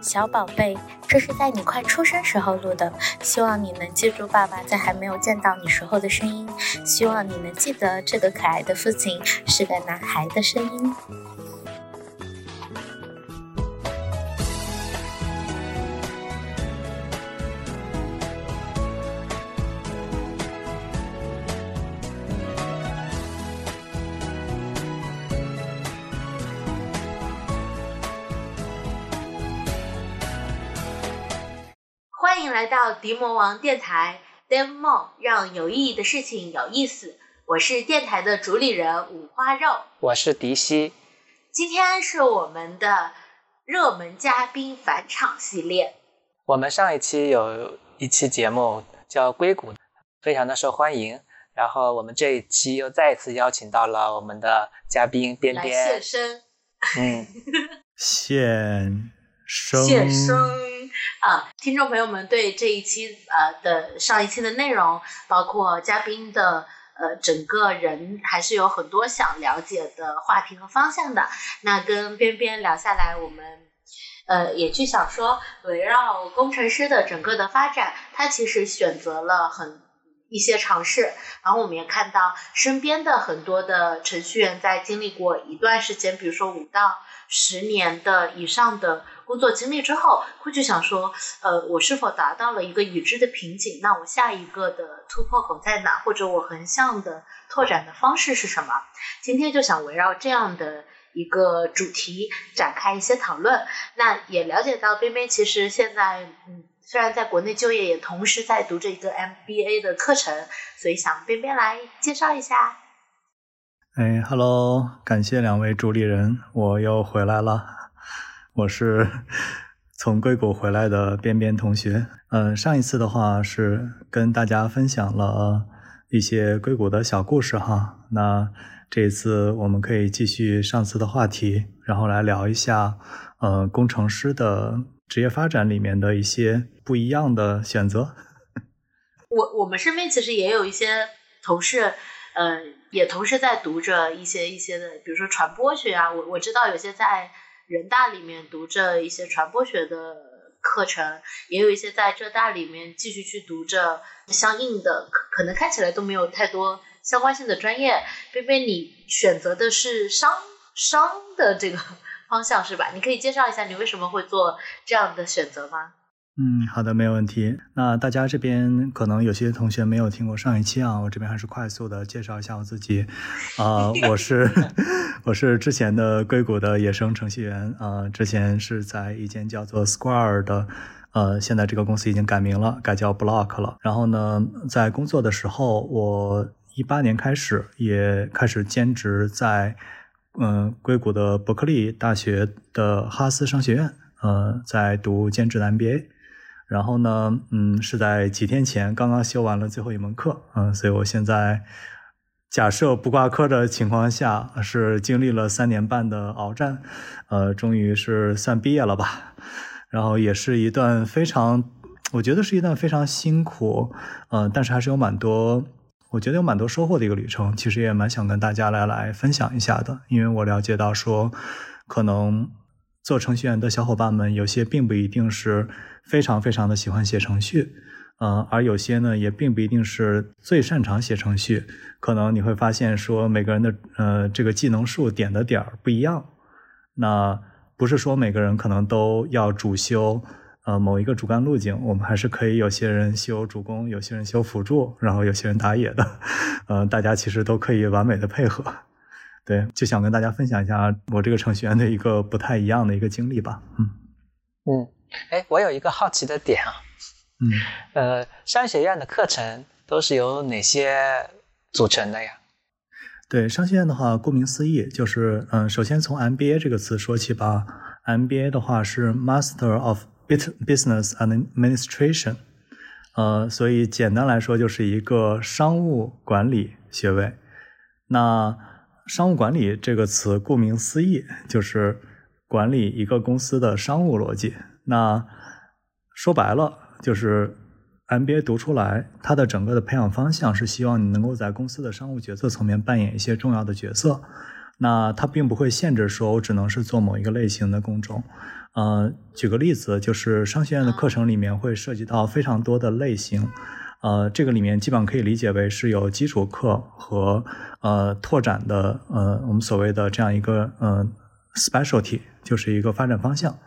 小宝贝，这是在你快出生时候录的，希望你能记住爸爸在还没有见到你时候的声音，希望你能记得这个可爱的父亲是个男孩的声音。迪魔王电台 Demo，让有意义的事情有意思。我是电台的主理人五花肉，我是迪西。今天是我们的热门嘉宾返场系列。我们上一期有一期节目叫《硅谷》，非常的受欢迎。然后我们这一期又再一次邀请到了我们的嘉宾边边现身。嗯，现身现身啊！听众朋友们对这一期呃的上一期的内容，包括嘉宾的呃整个人，还是有很多想了解的话题和方向的。那跟边边聊下来，我们呃也去想说，围绕工程师的整个的发展，他其实选择了很一些尝试。然后我们也看到身边的很多的程序员在经历过一段时间，比如说五到十年的以上的工作经历之后，会去想说，呃，我是否达到了一个已知的瓶颈？那我下一个的突破口在哪？或者我横向的拓展的方式是什么？今天就想围绕这样的一个主题展开一些讨论。那也了解到边边其实现在，嗯，虽然在国内就业，也同时在读这个 MBA 的课程，所以想边边来介绍一下。哎，Hello，感谢两位主理人，我又回来了。我是 从硅谷回来的边边同学。嗯、上一次的话是跟大家分享了一些硅谷的小故事哈。那这一次我们可以继续上次的话题，然后来聊一下呃工程师的职业发展里面的一些不一样的选择。我我们身边其实也有一些同事，呃，也同时在读着一些一些的，比如说传播学啊，我我知道有些在人大里面读着一些传播学的课程，也有一些在浙大里面继续去读着相应的，可可能看起来都没有太多相关性的专业。菲菲，你选择的是商商的这个方向是吧？你可以介绍一下你为什么会做这样的选择吗？嗯，好的，没有问题。那大家这边可能有些同学没有听过上一期啊，我这边还是快速的介绍一下我自己。啊、我是 我是之前的硅谷的野生程序员啊、之前是在一间叫做 Square 的，呃，现在这个公司已经改名了，改叫 Block 了。然后呢，在工作的时候，我一八年开始也开始兼职在嗯、硅谷的伯克利大学的哈斯商学院，呃，在读兼职的 MBA。然后呢，嗯，是在几天前刚刚修完了最后一门课，嗯，所以我现在假设不挂科的情况下，是经历了三年半的鏖战，呃，终于是算毕业了吧。然后也是一段非常，我觉得是一段非常辛苦，呃，但是还是有蛮多，我觉得有蛮多收获的一个旅程。其实也蛮想跟大家来来分享一下的，因为我了解到说，可能做程序员的小伙伴们有些并不一定是非常非常的喜欢写程序，呃，而有些呢也并不一定是最擅长写程序。可能你会发现说每个人的呃这个技能树点的点儿不一样，那不是说每个人可能都要主修呃某一个主干路径，我们还是可以有些人修主攻，有些人修辅助，然后有些人打野的，呃，大家其实都可以完美的配合。对，就想跟大家分享一下我这个程序员的一个不太一样的一个经历吧。嗯嗯，哎，我有一个好奇的点啊，嗯。呃，商学院的课程都是由哪些组成的呀？对商学院的话，顾名思义就是，嗯，首先从 MBA 这个词说起吧。MBA 的话是 Master of Business Administration，呃，所以简单来说就是一个商务管理学位。那商务管理这个词，顾名思义就是管理一个公司的商务逻辑。那说白了就是 MBA 读出来，它的整个的培养方向是希望你能够在公司的商务决策层面扮演一些重要的角色。那它并不会限制说我只能是做某一个类型的工种。呃，举个例子，就是商学院的课程里面会涉及到非常多的类型。呃，这个里面基本上可以理解为是有基础课和呃拓展的呃我们所谓的这样一个呃 specialty，就是一个发展方向。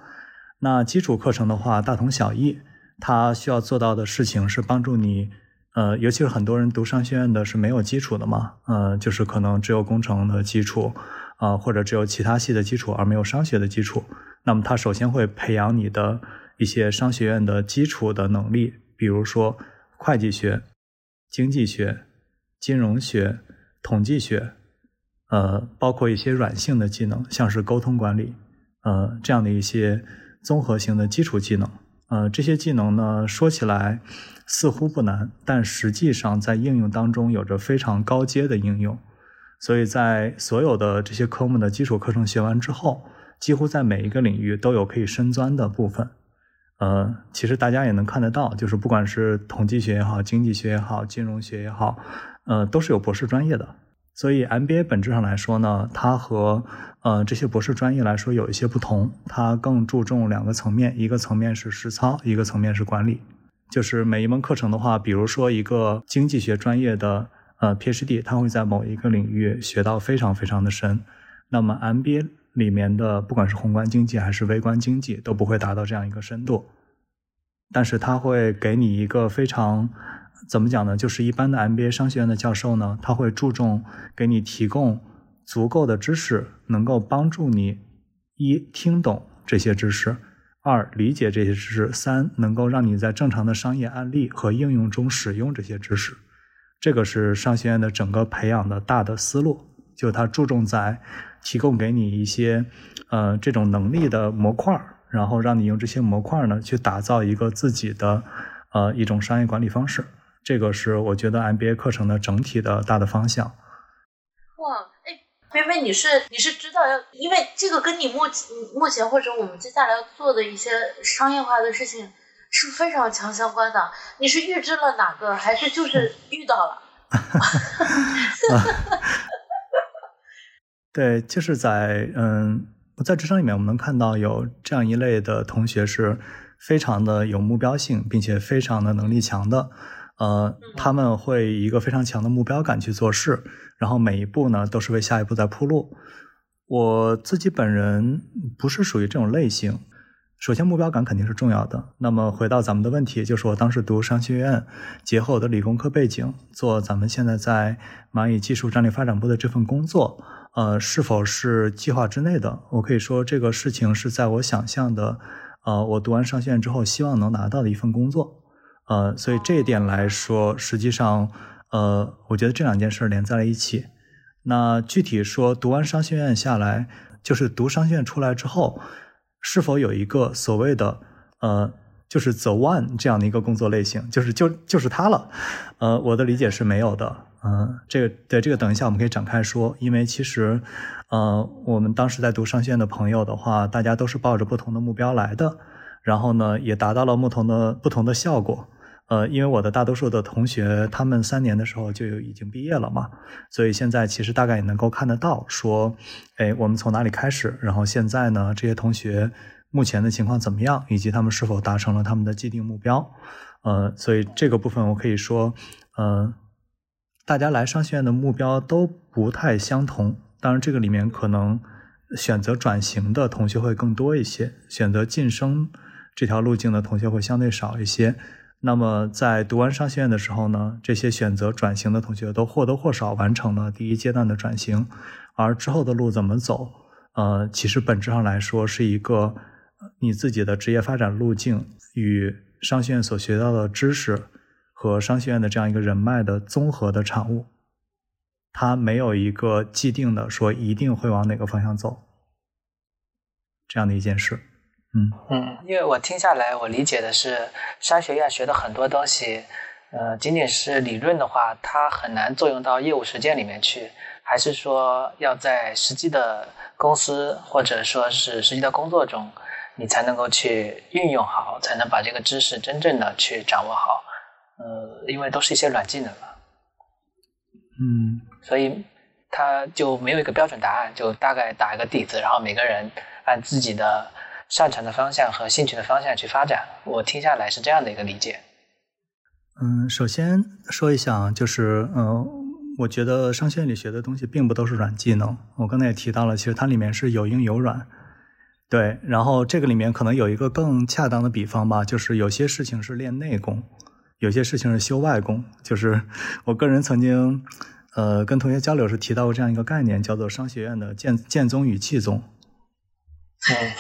那基础课程的话大同小异，它需要做到的事情是帮助你呃，尤其是很多人读商学院的是没有基础的嘛，呃，就是可能只有工程的基础啊，或者只有其他系的基础而没有商学的基础。那么它首先会培养你的一些商学院的基础的能力，比如说。会计学、经济学、金融学、统计学，呃，包括一些软性的技能，像是沟通管理，呃，这样的一些综合性的基础技能。呃，这些技能呢，说起来似乎不难，但实际上在应用当中有着非常高阶的应用。所以在所有的这些科目的基础课程学完之后，几乎在每一个领域都有可以深钻的部分。呃，其实大家也能看得到，就是不管是统计学也好，经济学也好，金融学也好，呃，都是有博士专业的。所以 MBA 本质上来说呢，它和呃这些博士专业来说有一些不同，它更注重两个层面，一个层面是实操，一个层面是管理。就是每一门课程的话，比如说一个经济学专业的呃 PhD，他会在某一个领域学到非常非常的深。那么 MBA。里面的不管是宏观经济还是微观经济都不会达到这样一个深度，但是它会给你一个非常怎么讲呢？就是一般的 MBA 商学院的教授呢，他会注重给你提供足够的知识，能够帮助你一听懂这些知识，二理解这些知识，三能够让你在正常的商业案例和应用中使用这些知识。这个是商学院的整个培养的大的思路，就它注重在。提供给你一些，呃，这种能力的模块然后让你用这些模块呢，去打造一个自己的，呃，一种商业管理方式。这个是我觉得 MBA 课程的整体的大的方向。哇，哎，菲菲，你是你是知道要，因为这个跟你目目前或者我们接下来要做的一些商业化的事情是非常强相关的。你是预知了哪个，还是就是遇到了？对，就是在嗯，在职场里面，我们能看到有这样一类的同学是非常的有目标性，并且非常的能力强的。呃，他们会以一个非常强的目标感去做事，然后每一步呢都是为下一步在铺路。我自己本人不是属于这种类型。首先，目标感肯定是重要的。那么，回到咱们的问题，就是我当时读商学院，结合我的理工科背景，做咱们现在在蚂蚁技术战略发展部的这份工作。呃，是否是计划之内的？我可以说，这个事情是在我想象的。呃，我读完商学院之后，希望能拿到的一份工作。呃，所以这一点来说，实际上，呃，我觉得这两件事连在了一起。那具体说，读完商学院下来，就是读商学院出来之后，是否有一个所谓的呃，就是 the one 这样的一个工作类型，就是就就是它了？呃，我的理解是没有的。嗯，这个对这个等一下我们可以展开说，因为其实，呃，我们当时在读商学院的朋友的话，大家都是抱着不同的目标来的，然后呢，也达到了不同的不同的效果。呃，因为我的大多数的同学，他们三年的时候就已经毕业了嘛，所以现在其实大概也能够看得到，说，哎，我们从哪里开始，然后现在呢，这些同学目前的情况怎么样，以及他们是否达成了他们的既定目标。呃，所以这个部分我可以说，呃。大家来商学院的目标都不太相同，当然这个里面可能选择转型的同学会更多一些，选择晋升这条路径的同学会相对少一些。那么在读完商学院的时候呢，这些选择转型的同学都或多或少完成了第一阶段的转型，而之后的路怎么走，呃，其实本质上来说是一个你自己的职业发展路径与商学院所学到的知识。和商学院的这样一个人脉的综合的产物，它没有一个既定的说一定会往哪个方向走，这样的一件事。嗯。嗯，因为我听下来，我理解的是商学院学的很多东西，呃，仅仅是理论的话，它很难作用到业务实践里面去，还是说要在实际的公司或者说是实际的工作中，你才能够去运用好，才能把这个知识真正的去掌握好。呃，因为都是一些软技能嘛，嗯，所以它就没有一个标准答案，就大概打一个底子，然后每个人按自己的擅长的方向和兴趣的方向去发展。我听下来是这样的一个理解。嗯，首先说一下，就是嗯，我觉得商学院里学的东西并不都是软技能。我刚才也提到了，其实它里面是有硬有软。对，然后这个里面可能有一个更恰当的比方吧，就是有些事情是练内功，有些事情是修外功。就是 我个人曾经，呃，跟同学交流时提到过这样一个概念，叫做商学院的剑剑宗与气宗。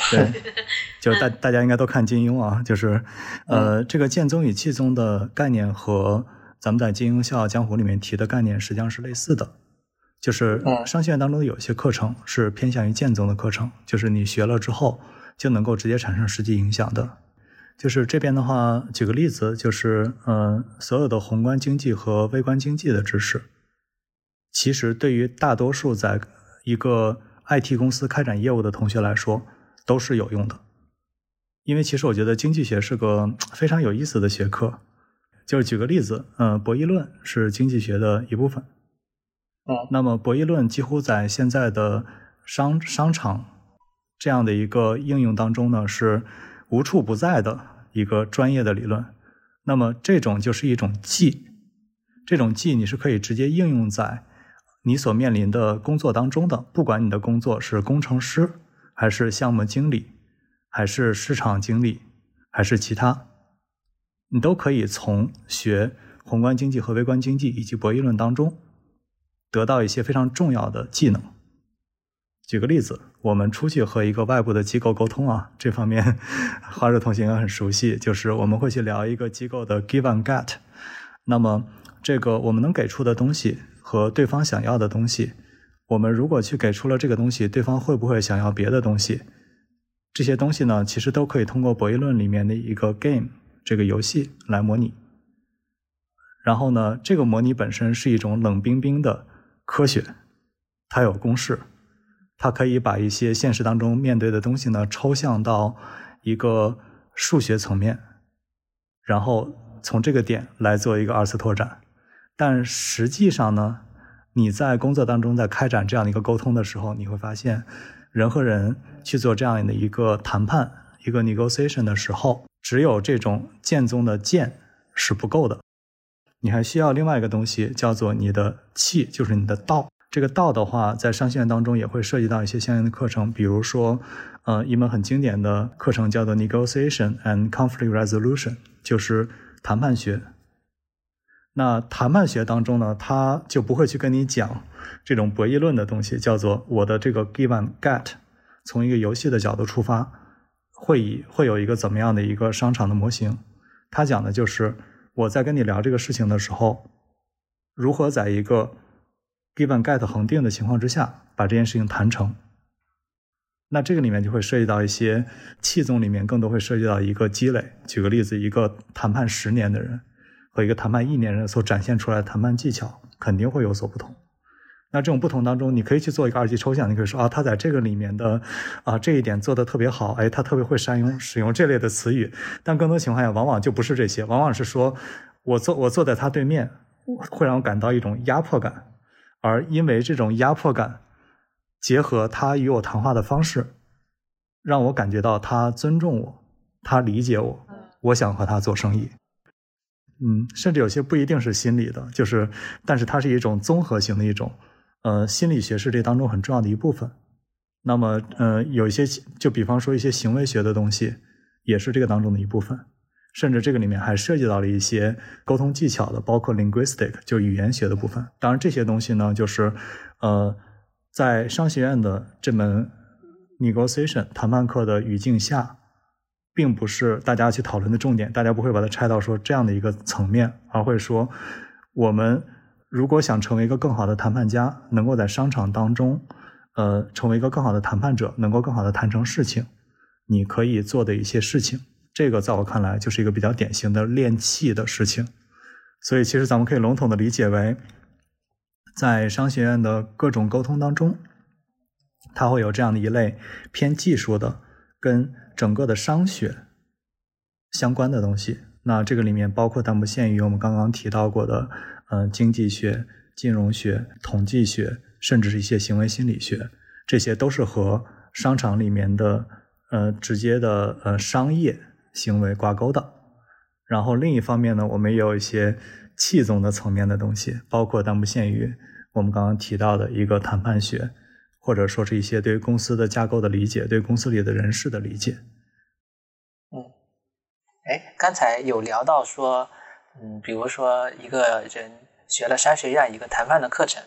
对，就是大大家应该都看金庸啊，就是呃，这个剑宗与气宗的概念和咱们在金庸笑傲江湖里面提的概念实际上是类似的。就是商学院当中的有些课程是偏向于剑宗的课程，就是你学了之后就能够直接产生实际影响的。就是这边的话，举个例子，就是呃，所有的宏观经济和微观经济的知识，其实对于大多数在一个 IT 公司开展业务的同学来说都是有用的。因为其实我觉得经济学是个非常有意思的学科。就是举个例子，嗯，博弈论是经济学的一部分。哦，那么博弈论几乎在现在的商商场这样的一个应用当中呢，是无处不在的一个专业的理论。那么这种就是一种技，这种技你是可以直接应用在你所面临的工作当中的，不管你的工作是工程师，还是项目经理，还是市场经理，还是其他，你都可以从学宏观经济和微观经济以及博弈论当中。得到一些非常重要的技能。举个例子，我们出去和一个外部的机构沟通啊，这方面 花热同学很熟悉，就是我们会去聊一个机构的 give and get。那么，这个我们能给出的东西和对方想要的东西，我们如果去给出了这个东西，对方会不会想要别的东西？这些东西呢，其实都可以通过博弈论里面的一个 game 这个游戏来模拟。然后呢，这个模拟本身是一种冷冰冰的。科学，它有公式，它可以把一些现实当中面对的东西呢抽象到一个数学层面，然后从这个点来做一个二次拓展。但实际上呢，你在工作当中在开展这样的一个沟通的时候，你会发现，人和人去做这样的一个谈判、一个 negotiation 的时候，只有这种剑宗的剑是不够的。你还需要另外一个东西，叫做你的气，就是你的道。这个道的话，在商学院当中也会涉及到一些相应的课程，比如说，呃，一门很经典的课程叫做 Negotiation and Conflict Resolution，就是谈判学。那谈判学当中呢，他就不会去跟你讲这种博弈论的东西，叫做我的这个 Give and Get，从一个游戏的角度出发，会以会有一个怎么样的一个商场的模型？他讲的就是。我在跟你聊这个事情的时候，如何在一个 give and get 恒定的情况之下把这件事情谈成？那这个里面就会涉及到一些气宗里面更多会涉及到一个积累。举个例子，一个谈判十年的人和一个谈判一年人所展现出来的谈判技巧肯定会有所不同。那这种不同当中，你可以去做一个二级抽象，你可以说啊，他在这个里面的啊这一点做的特别好，哎，他特别会善用使用这类的词语。但更多情况下，往往就不是这些，往往是说我坐我坐在他对面，会让我感到一种压迫感，而因为这种压迫感，结合他与我谈话的方式，让我感觉到他尊重我，他理解我，我想和他做生意。嗯，甚至有些不一定是心理的，就是，但是它是一种综合型的一种。呃，心理学是这当中很重要的一部分。那么，呃，有一些，就比方说一些行为学的东西，也是这个当中的一部分。甚至这个里面还涉及到了一些沟通技巧的，包括 linguistic，就语言学的部分。当然，这些东西呢，就是呃，在商学院的这门 negotiation 谈判课的语境下，并不是大家去讨论的重点。大家不会把它拆到说这样的一个层面，而会说我们。如果想成为一个更好的谈判家，能够在商场当中，呃，成为一个更好的谈判者，能够更好的谈成事情，你可以做的一些事情，这个在我看来就是一个比较典型的练气的事情。所以，其实咱们可以笼统的理解为，在商学院的各种沟通当中，它会有这样的一类偏技术的，跟整个的商学相关的东西。那这个里面包括但不限于我们刚刚提到过的。呃，经济学、金融学、统计学、甚至是一些行为心理学，这些都是和商场里面的呃直接的呃商业行为挂钩的。然后另一方面呢，我们也有一些气宗的层面的东西，包括但不限于我们刚刚提到的一个谈判学，或者说是一些对公司的架构的理解，对公司里的人事的理解。哎，刚才有聊到说，嗯，比如说一个人学了商学院一个谈判的课程，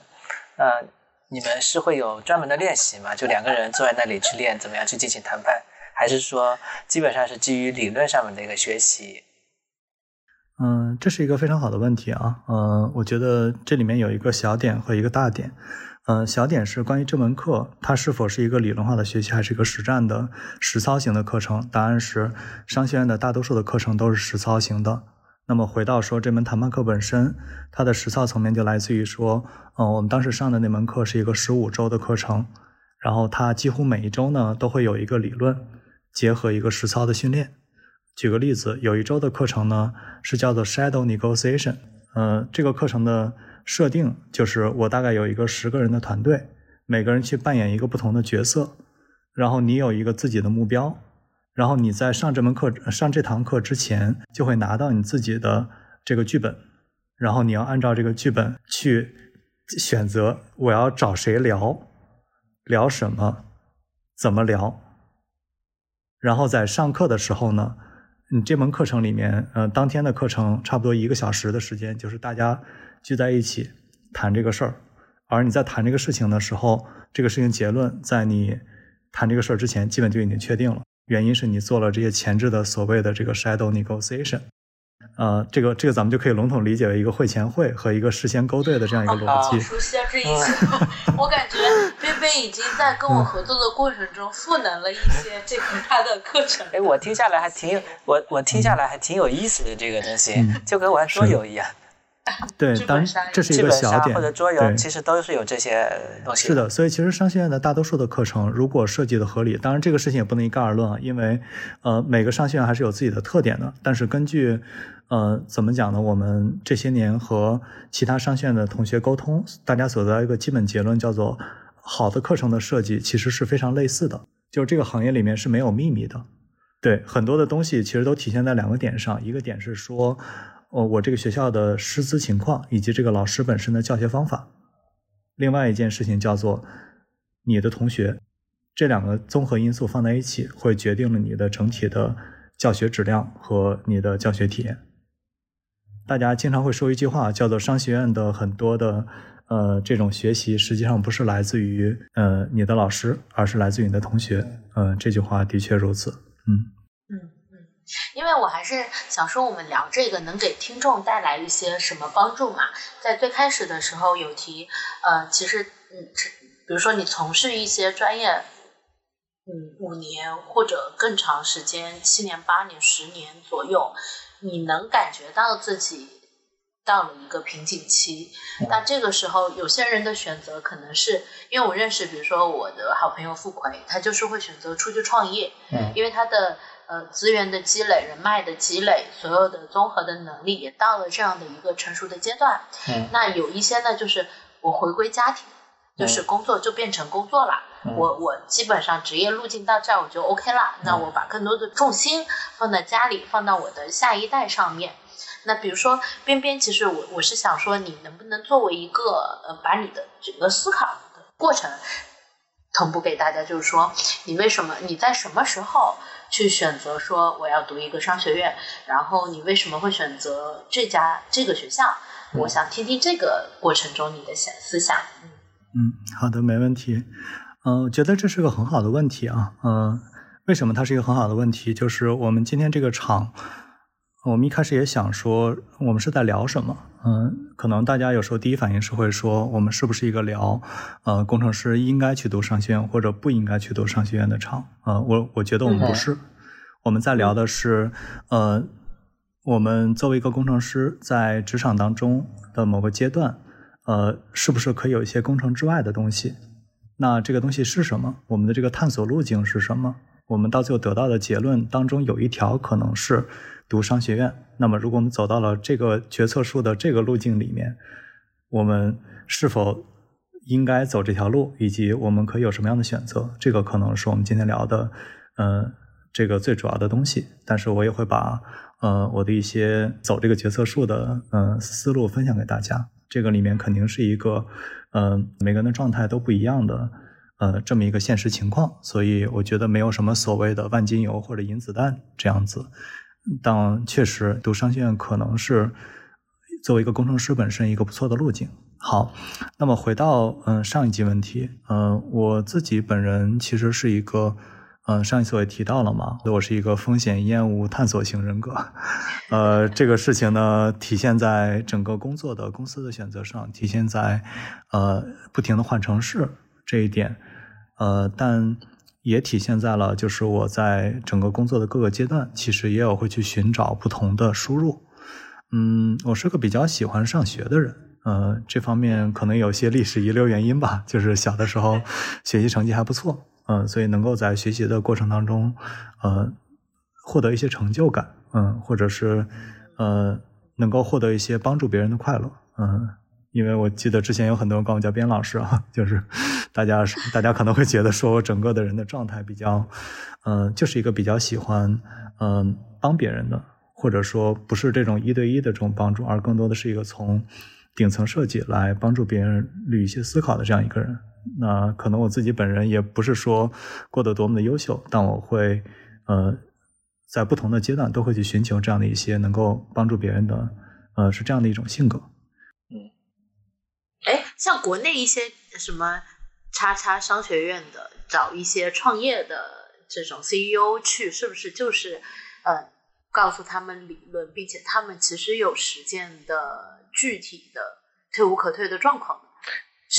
那你们是会有专门的练习吗？就两个人坐在那里去练怎么样去进行谈判，还是说基本上是基于理论上面的一个学习？嗯，这是一个非常好的问题啊。嗯，我觉得这里面有一个小点和一个大点。嗯，小点是关于这门课它是否是一个理论化的学习，还是一个实战的实操型的课程？答案是，商学院的大多数的课程都是实操型的。那么回到说这门谈判课本身，它的实操层面就来自于说，嗯，我们当时上的那门课是一个十五周的课程，然后它几乎每一周呢都会有一个理论结合一个实操的训练。举个例子，有一周的课程呢是叫做 Shadow Negotiation，呃，这个课程的设定就是我大概有一个十个人的团队，每个人去扮演一个不同的角色，然后你有一个自己的目标，然后你在上这门课、上这堂课之前就会拿到你自己的这个剧本，然后你要按照这个剧本去选择我要找谁聊，聊什么，怎么聊，然后在上课的时候呢。你这门课程里面，呃，当天的课程差不多一个小时的时间，就是大家聚在一起谈这个事儿。而你在谈这个事情的时候，这个事情结论在你谈这个事儿之前，基本就已经确定了。原因是你做了这些前置的所谓的这个 shadow negotiation。呃，这个这个咱们就可以笼统理解为一个会前会和一个事先勾兑的这样一个逻辑。熟悉啊，这一切，我感觉贝贝已经在跟我合作的过程中赋能了一些 这个他的课程。哎，我听下来还挺有我我听下来还挺有意思的这个东西，就跟玩桌游一样。对，当这是一个小点，或者桌游其实都是有这些东西。是的，所以其实商学院的大多数的课程，如果设计的合理，当然这个事情也不能一概而论啊，因为呃每个商学院还是有自己的特点的。但是根据呃怎么讲呢？我们这些年和其他商学院的同学沟通，大家所得到一个基本结论叫做：好的课程的设计其实是非常类似的，就是这个行业里面是没有秘密的。对，很多的东西其实都体现在两个点上，一个点是说。哦，我这个学校的师资情况以及这个老师本身的教学方法，另外一件事情叫做你的同学，这两个综合因素放在一起，会决定了你的整体的教学质量和你的教学体验。大家经常会说一句话，叫做商学院的很多的呃这种学习，实际上不是来自于呃你的老师，而是来自于你的同学。嗯，这句话的确如此。嗯嗯。因为我还是想说，我们聊这个能给听众带来一些什么帮助嘛？在最开始的时候有提，呃，其实，嗯，比如说你从事一些专业，嗯，五年或者更长时间，七年、八年、十年左右，你能感觉到自己到了一个瓶颈期。那这个时候，有些人的选择可能是因为我认识，比如说我的好朋友付奎，他就是会选择出去创业，嗯，因为他的。呃，资源的积累、人脉的积累，所有的综合的能力也到了这样的一个成熟的阶段。嗯，那有一些呢，就是我回归家庭，就是工作就变成工作了。我我基本上职业路径到这儿我就 OK 了。那我把更多的重心放在家里，放到我的下一代上面。那比如说边边，其实我我是想说，你能不能作为一个呃，把你的整个思考的过程同步给大家，就是说你为什么你在什么时候？去选择说我要读一个商学院，然后你为什么会选择这家这个学校？我想听听这个过程中你的想思想。嗯，好的，没问题。嗯，我觉得这是个很好的问题啊。嗯，为什么它是一个很好的问题？就是我们今天这个场。我们一开始也想说，我们是在聊什么？嗯，可能大家有时候第一反应是会说，我们是不是一个聊，呃，工程师应该去读商学院或者不应该去读商学院的场？呃，我我觉得我们不是，我们在聊的是，呃，我们作为一个工程师在职场当中的某个阶段，呃，是不是可以有一些工程之外的东西？那这个东西是什么？我们的这个探索路径是什么？我们到最后得到的结论当中有一条可能是。读商学院，那么如果我们走到了这个决策树的这个路径里面，我们是否应该走这条路，以及我们可以有什么样的选择，这个可能是我们今天聊的，呃，这个最主要的东西。但是我也会把呃我的一些走这个决策树的呃思路分享给大家。这个里面肯定是一个呃每个人的状态都不一样的呃这么一个现实情况，所以我觉得没有什么所谓的万金油或者银子弹这样子。但确实读商学院可能是。作为一个工程师本身一个不错的路径。好，那么回到嗯上一集问题，嗯我自己本人其实是一个，嗯上一次我也提到了嘛，我是一个风险厌恶探索型人格，呃这个事情呢体现在整个工作的公司的选择上，体现在呃不停的换城市这一点，呃但也体现在了就是我在整个工作的各个阶段，其实也有会去寻找不同的输入。嗯，我是个比较喜欢上学的人，呃，这方面可能有些历史遗留原因吧，就是小的时候学习成绩还不错，嗯，所以能够在学习的过程当中，呃，获得一些成就感，嗯，或者是呃，能够获得一些帮助别人的快乐，嗯，因为我记得之前有很多人管我叫边老师啊，就是大家大家可能会觉得说我整个的人的状态比较，嗯，就是一个比较喜欢嗯帮别人的。或者说不是这种一对一的这种帮助，而更多的是一个从顶层设计来帮助别人捋一些思考的这样一个人。那可能我自己本人也不是说过得多么的优秀，但我会呃在不同的阶段都会去寻求这样的一些能够帮助别人的，呃是这样的一种性格。像国内一些什么叉叉商学院的，找一些创业的这种 CEO 去，是不是就是呃？告诉他们理论，并且他们其实有实践的具体的退无可退的状况，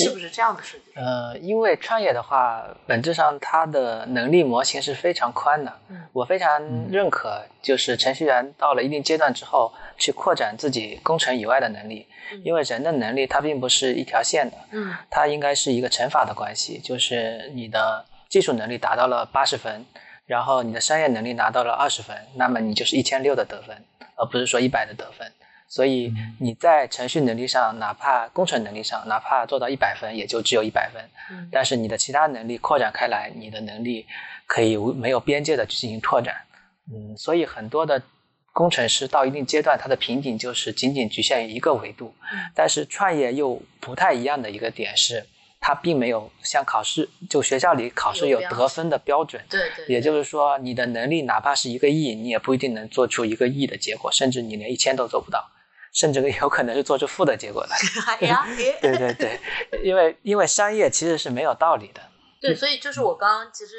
是不是这样的设计？呃，因为创业的话，本质上它的能力模型是非常宽的。嗯，我非常认可，就是程序员到了一定阶段之后，去扩展自己工程以外的能力。因为人的能力它并不是一条线的，嗯，它应该是一个乘法的关系，就是你的技术能力达到了八十分。然后你的商业能力拿到了二十分，那么你就是一千六的得分，而不是说一百的得分。所以你在程序能力上，哪怕工程能力上，哪怕做到一百分，也就只有一百分。但是你的其他能力扩展开来，你的能力可以没有边界的去进行拓展。嗯，所以很多的工程师到一定阶段，他的瓶颈就是仅仅局限于一个维度。但是创业又不太一样的一个点是。它并没有像考试，就学校里考试有得分的标准。对对。也就是说，你的能力哪怕是一个亿，你也不一定能做出一个亿的结果，甚至你连一千都做不到，甚至有可能是做出负的结果来。对对对，因为因为商业其实是没有道理的。对，所以就是我刚刚其实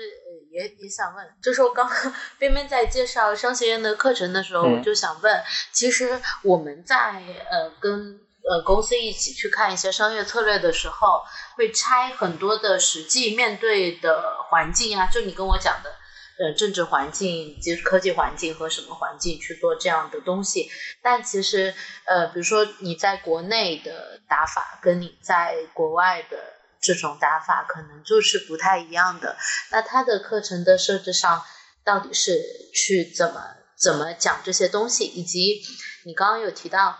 也也想问，就是我刚刚边边在介绍商学院的课程的时候，我就想问，其实我们在呃跟。呃，公司一起去看一些商业策略的时候，会拆很多的实际面对的环境啊，就你跟我讲的，呃，政治环境、及科技环境和什么环境去做这样的东西。但其实，呃，比如说你在国内的打法，跟你在国外的这种打法，可能就是不太一样的。那它的课程的设置上，到底是去怎么怎么讲这些东西，以及你刚刚有提到。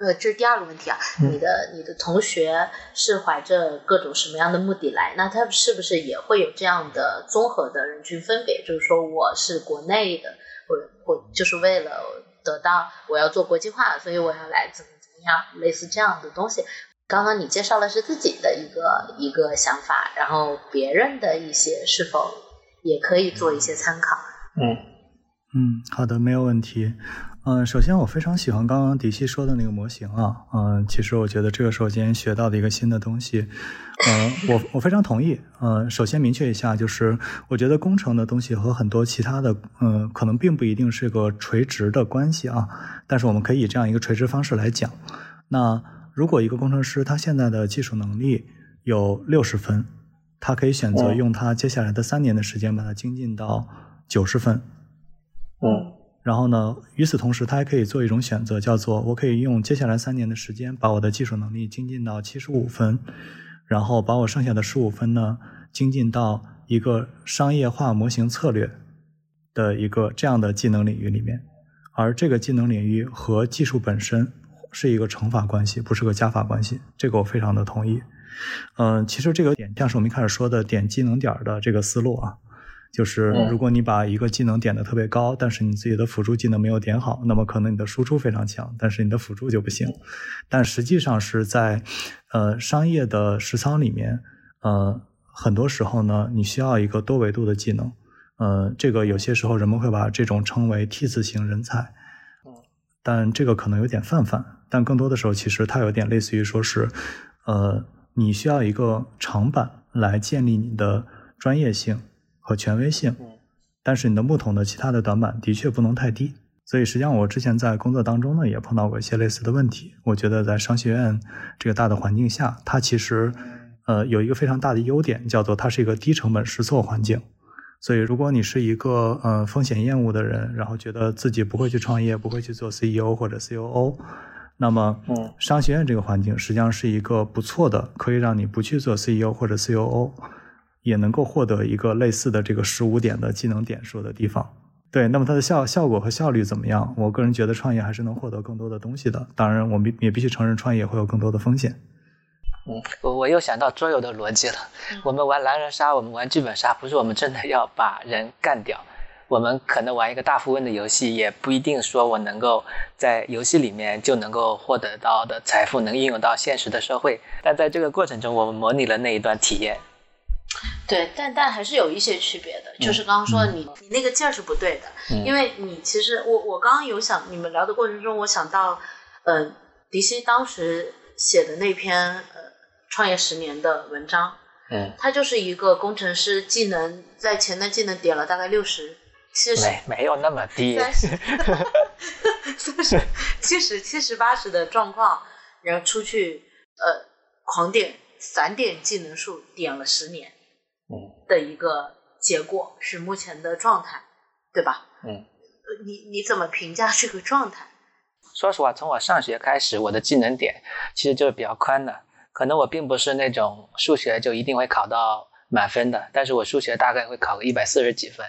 呃，这是第二个问题啊，你的你的同学是怀着各种什么样的目的来？那他是不是也会有这样的综合的人群分别？就是说，我是国内的，我我就是为了得到我要做国际化，所以我要来怎么怎么样，类似这样的东西。刚刚你介绍的是自己的一个一个想法，然后别人的一些是否也可以做一些参考？嗯嗯，好的，没有问题。嗯，首先我非常喜欢刚刚迪西说的那个模型啊，嗯，其实我觉得这个是我今天学到的一个新的东西，嗯，我我非常同意，嗯，首先明确一下，就是我觉得工程的东西和很多其他的，嗯，可能并不一定是个垂直的关系啊，但是我们可以以这样一个垂直方式来讲，那如果一个工程师他现在的技术能力有六十分，他可以选择用他接下来的三年的时间把它精进到九十分，嗯。然后呢？与此同时，他还可以做一种选择，叫做我可以用接下来三年的时间，把我的技术能力精进到七十五分，然后把我剩下的十五分呢，精进到一个商业化模型策略的一个这样的技能领域里面。而这个技能领域和技术本身是一个乘法关系，不是个加法关系。这个我非常的同意。嗯，其实这个点像是我们一开始说的点技能点的这个思路啊，就是如果你把一个技能点的特别高，但是你自己的辅助技能没有点好，那么可能你的输出非常强，但是你的辅助就不行。但实际上是在呃商业的实操里面，呃很多时候呢，你需要一个多维度的技能。呃，这个有些时候人们会把这种称为 T 字型人才，但这个可能有点泛泛。但更多的时候，其实它有点类似于说是，呃，你需要一个长板来建立你的专业性和权威性，但是你的木桶的其他的短板的确不能太低。所以实际上，我之前在工作当中呢，也碰到过一些类似的问题。我觉得在商学院这个大的环境下，它其实呃有一个非常大的优点，叫做它是一个低成本试错环境。所以，如果你是一个呃风险厌恶的人，然后觉得自己不会去创业，不会去做 CEO 或者 COO，那么，嗯，商学院这个环境实际上是一个不错的，可以让你不去做 CEO 或者 COO，也能够获得一个类似的这个十五点的技能点数的地方。对，那么它的效效果和效率怎么样？我个人觉得创业还是能获得更多的东西的。当然，我们也必须承认创业会有更多的风险。嗯，我我又想到桌游的逻辑了。我们玩狼人杀，我们玩剧本杀，不是我们真的要把人干掉。我们可能玩一个大富翁的游戏，也不一定说我能够在游戏里面就能够获得到的财富能应用到现实的社会。但在这个过程中，我们模拟了那一段体验。对，但但还是有一些区别的。就是刚刚说你你那个劲儿是不对的，因为你其实我我刚刚有想你们聊的过程中，我想到，嗯，迪西当时写的那篇呃。创业十年的文章，嗯，他就是一个工程师技能在前端技能点了大概六十七十，没没有那么低，三十，三十七十七十八十的状况，然后出去呃狂点散点技能数点了十年，嗯的一个结果是目前的状态，对吧？嗯，你你怎么评价这个状态？说实话，从我上学开始，我的技能点其实就是比较宽的。可能我并不是那种数学就一定会考到满分的，但是我数学大概会考个一百四十几分，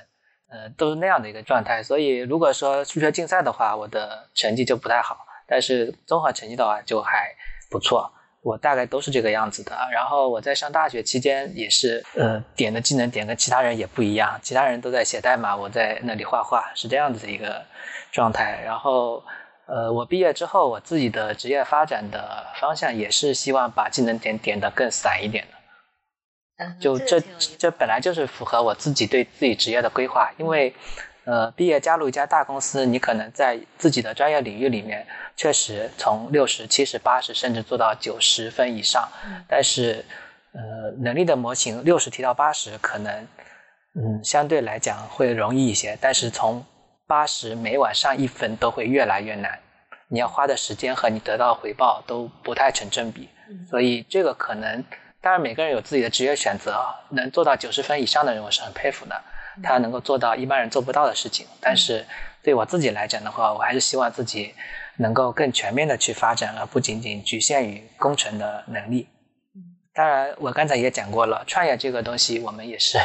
呃，都是那样的一个状态。所以如果说数学竞赛的话，我的成绩就不太好，但是综合成绩的话就还不错。我大概都是这个样子的。然后我在上大学期间也是，呃，点的技能点跟其他人也不一样，其他人都在写代码，我在那里画画，是这样子的一个状态。然后。呃，我毕业之后，我自己的职业发展的方向也是希望把技能点点的更散一点的。就这这本来就是符合我自己对自己职业的规划。因为，呃，毕业加入一家大公司，你可能在自己的专业领域里面，确实从六十七十八十甚至做到九十分以上。但是，呃，能力的模型六十提到八十，可能，嗯，相对来讲会容易一些。但是从八十每晚上一分都会越来越难，你要花的时间和你得到的回报都不太成正比，所以这个可能，当然每个人有自己的职业选择，能做到九十分以上的人我是很佩服的，他能够做到一般人做不到的事情。但是对我自己来讲的话，我还是希望自己能够更全面的去发展，而不仅仅局限于工程的能力。当然我刚才也讲过了，创业这个东西我们也是，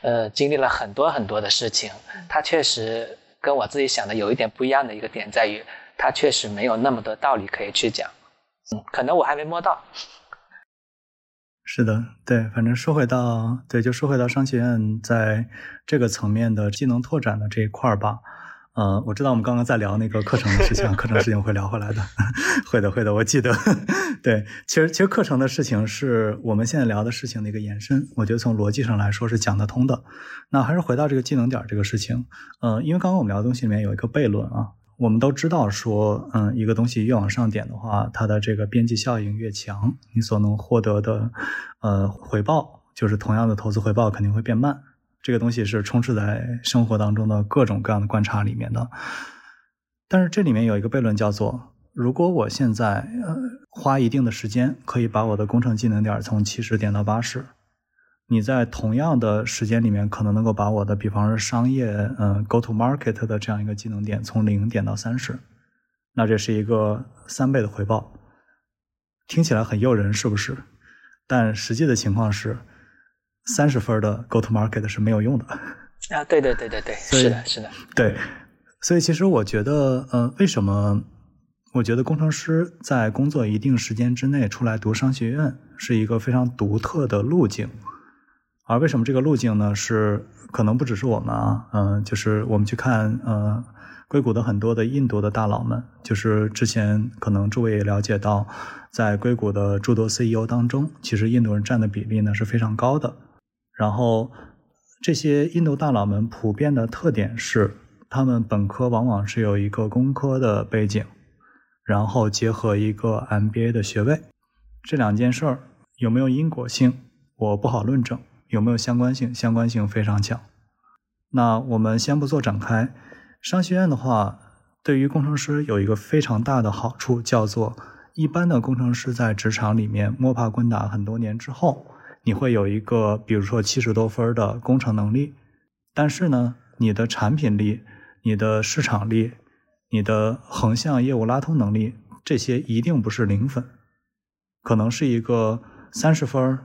呃，经历了很多很多的事情，它确实。跟我自己想的有一点不一样的一个点在于，它确实没有那么多道理可以去讲，嗯，可能我还没摸到。是的，对，反正说回到，对，就说回到商学院在这个层面的技能拓展的这一块儿吧。呃，我知道我们刚刚在聊那个课程的事情，课程事情会聊回来的，会的，会的，我记得。对，其实其实课程的事情是我们现在聊的事情的一个延伸，我觉得从逻辑上来说是讲得通的。那还是回到这个技能点这个事情，呃，因为刚刚我们聊的东西里面有一个悖论啊，我们都知道说，嗯，一个东西越往上点的话，它的这个边际效应越强，你所能获得的呃回报，就是同样的投资回报肯定会变慢。这个东西是充斥在生活当中的各种各样的观察里面的，但是这里面有一个悖论，叫做如果我现在呃花一定的时间，可以把我的工程技能点从七十点到八十，你在同样的时间里面，可能能够把我的，比方说商业嗯 go to market 的这样一个技能点从零点到三十，那这是一个三倍的回报，听起来很诱人，是不是？但实际的情况是。三十分的 go to market 是没有用的啊！对对对对对，是的，是的，对。所以其实我觉得，呃，为什么我觉得工程师在工作一定时间之内出来读商学院是一个非常独特的路径。而为什么这个路径呢？是可能不只是我们啊，嗯，就是我们去看呃硅谷的很多的印度的大佬们，就是之前可能诸位也了解到，在硅谷的诸多 CEO 当中，其实印度人占的比例呢是非常高的。然后这些印度大佬们普遍的特点是，他们本科往往是有一个工科的背景。然后结合一个 MBA 的学位，这两件事儿有没有因果性，我不好论证；有没有相关性，相关性非常强。那我们先不做展开。商学院的话，对于工程师有一个非常大的好处，叫做一般的工程师在职场里面摸爬滚打很多年之后，你会有一个，比如说七十多分的工程能力，但是呢，你的产品力、你的市场力。你的横向业务拉通能力，这些一定不是零分，可能是一个三十分、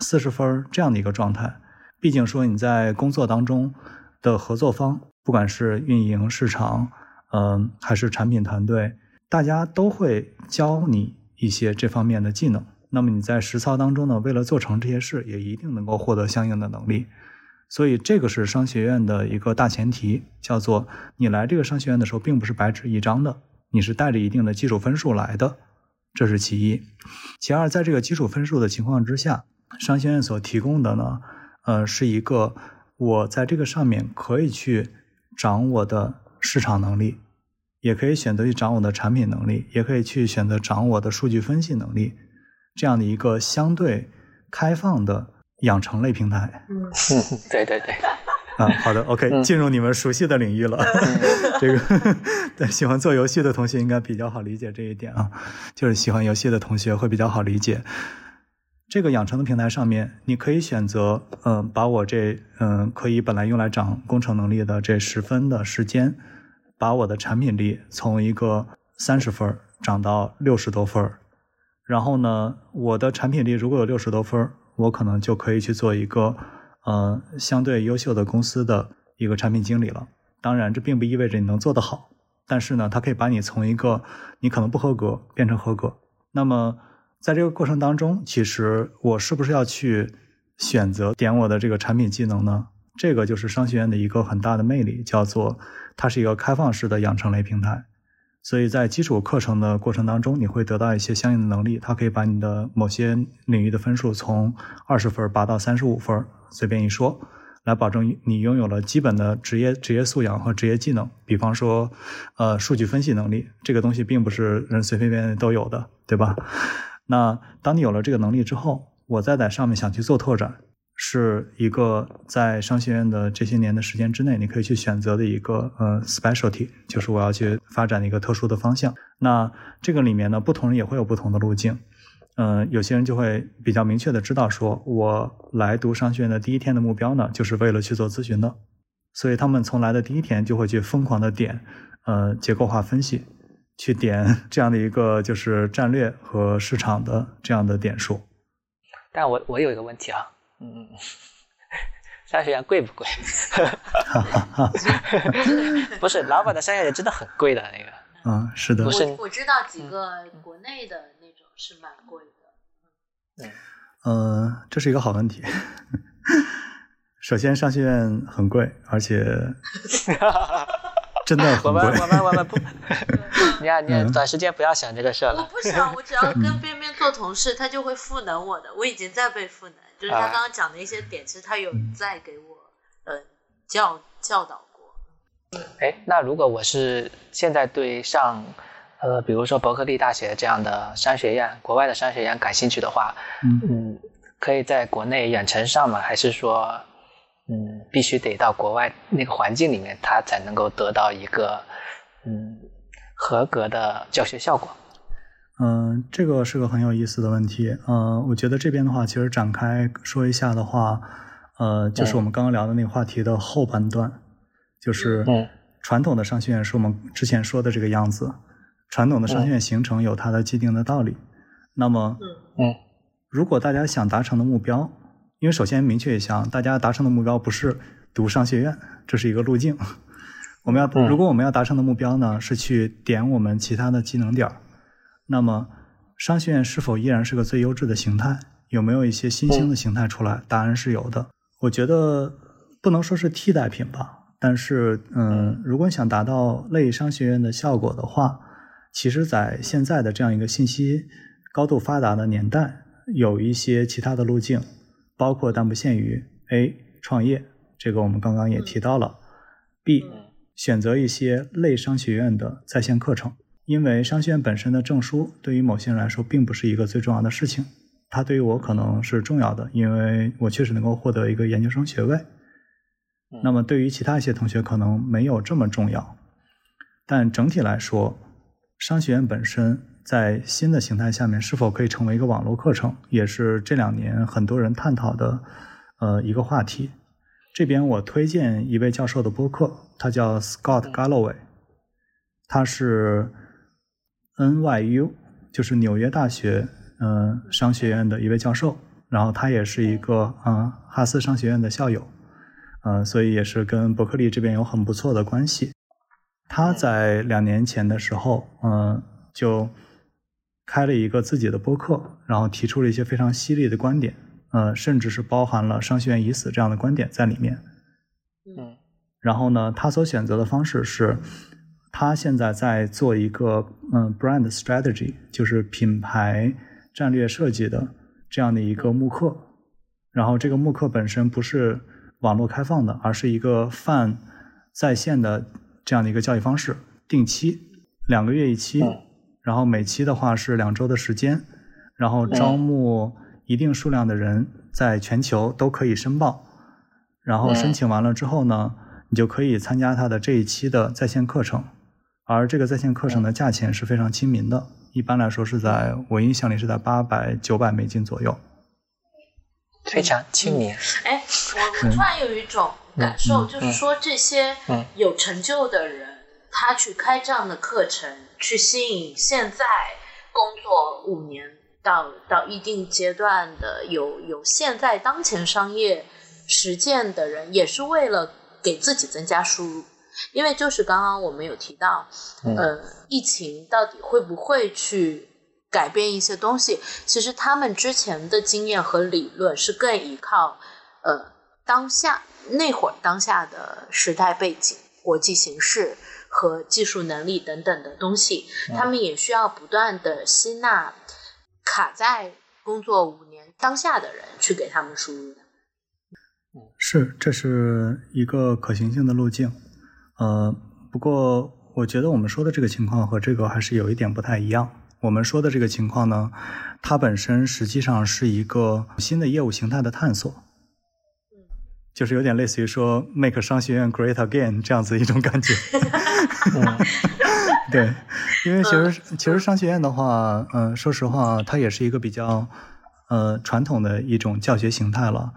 四十分这样的一个状态。毕竟说你在工作当中的合作方，不管是运营、市场，嗯，还是产品团队，大家都会教你一些这方面的技能。那么你在实操当中呢，为了做成这些事，也一定能够获得相应的能力。所以这个是商学院的一个大前提，叫做你来这个商学院的时候，并不是白纸一张的，你是带着一定的基础分数来的，这是其一。其二，在这个基础分数的情况之下，商学院所提供的呢，呃，是一个我在这个上面可以去掌我的市场能力，也可以选择去掌我的产品能力，也可以去选择掌我的数据分析能力，这样的一个相对开放的。养成类平台，嗯，对对对，啊，好的，OK，进入你们熟悉的领域了。这个对喜欢做游戏的同学应该比较好理解这一点啊，就是喜欢游戏的同学会比较好理解。这个养成的平台上面，你可以选择，嗯，把我这，嗯，可以本来用来涨工程能力的这十分的时间，把我的产品力从一个三十分涨到六十多分然后呢，我的产品力如果有六十多分我可能就可以去做一个，呃，相对优秀的公司的一个产品经理了。当然，这并不意味着你能做得好，但是呢，它可以把你从一个你可能不合格变成合格。那么，在这个过程当中，其实我是不是要去选择点我的这个产品技能呢？这个就是商学院的一个很大的魅力，叫做它是一个开放式的养成类平台。所以在基础课程的过程当中，你会得到一些相应的能力，它可以把你的某些领域的分数从二十分拔到三十五分，随便一说，来保证你拥有了基本的职业职业素养和职业技能。比方说，呃，数据分析能力，这个东西并不是人随随便便都有的，对吧？那当你有了这个能力之后，我再在上面想去做拓展。是一个在商学院的这些年的时间之内，你可以去选择的一个呃 specialty，就是我要去发展的一个特殊的方向。那这个里面呢，不同人也会有不同的路径。嗯，有些人就会比较明确的知道，说我来读商学院的第一天的目标呢，就是为了去做咨询的，所以他们从来的第一天就会去疯狂的点呃结构化分析，去点 这样的一个就是战略和市场的这样的点数。但我我有一个问题啊。嗯，商学院贵不贵？不是，老板的商学院真的很贵的那个。嗯，是的。不是，我知道几个国内的那种是蛮贵的。嗯。呃，这是一个好问题。首先，商学院很贵，而且真的。我们我们我们不。你啊，你短时间不要想这个事了。我不想，我只要跟边边做同事，他就会赋能我的。我已经在被赋能。就是他刚刚讲的一些点，其实他有在给我呃教教导过。哎，那如果我是现在对上呃，比如说伯克利大学这样的商学院、国外的商学院感兴趣的话，嗯，可以在国内远程上吗？还是说，嗯，必须得到国外那个环境里面，他才能够得到一个嗯合格的教学效果？嗯，这个是个很有意思的问题。嗯，我觉得这边的话，其实展开说一下的话，呃，就是我们刚刚聊的那个话题的后半段，就是传统的商学院是我们之前说的这个样子。传统的商学院形成有它的既定的道理。那么，嗯，如果大家想达成的目标，因为首先明确一下，大家达成的目标不是读商学院，这是一个路径。我们要如果我们要达成的目标呢是去点我们其他的技能点儿，那么商学院是否依然是个最优质的形态？有没有一些新兴的形态出来？答案是有的。我觉得不能说是替代品吧，但是嗯，如果你想达到类商学院的效果的话，其实，在现在的这样一个信息高度发达的年代，有一些其他的路径，包括但不限于 A 创业，这个我们刚刚也提到了；B 选择一些类商学院的在线课程，因为商学院本身的证书对于某些人来说并不是一个最重要的事情，它对于我可能是重要的，因为我确实能够获得一个研究生学位。那么对于其他一些同学可能没有这么重要，但整体来说。商学院本身在新的形态下面是否可以成为一个网络课程，也是这两年很多人探讨的呃一个话题。这边我推荐一位教授的播客，他叫 Scott Galloway，他是 NYU，就是纽约大学嗯商学院的一位教授，然后他也是一个嗯哈斯商学院的校友，嗯，所以也是跟伯克利这边有很不错的关系。他在两年前的时候，嗯，就开了一个自己的播客，然后提出了一些非常犀利的观点，呃，甚至是包含了商学院已死这样的观点在里面。嗯，然后呢，他所选择的方式是，他现在在做一个嗯 brand strategy，就是品牌战略设计的这样的一个慕课，然后这个慕课本身不是网络开放的，而是一个泛在线的。这样的一个教育方式，定期两个月一期，然后每期的话是两周的时间，然后招募一定数量的人，在全球都可以申报，然后申请完了之后呢，你就可以参加他的这一期的在线课程，而这个在线课程的价钱是非常亲民的，一般来说是在我印象里是在八百九百美金左右，非常亲民。哎，我我突然有一种。感受就是说，这些有成就的人，他去开这样的课程，去吸引现在工作五年到到一定阶段的有有现在当前商业实践的人，也是为了给自己增加输入。因为就是刚刚我们有提到，呃，疫情到底会不会去改变一些东西？其实他们之前的经验和理论是更依靠呃当下。那会儿当下的时代背景、国际形势和技术能力等等的东西，他们也需要不断的吸纳卡在工作五年当下的人去给他们输入的。是，这是一个可行性的路径。呃，不过我觉得我们说的这个情况和这个还是有一点不太一样。我们说的这个情况呢，它本身实际上是一个新的业务形态的探索。就是有点类似于说 “make 商学院 great again” 这样子一种感觉。对，因为其实其实商学院的话，嗯，说实话，它也是一个比较呃传统的一种教学形态了，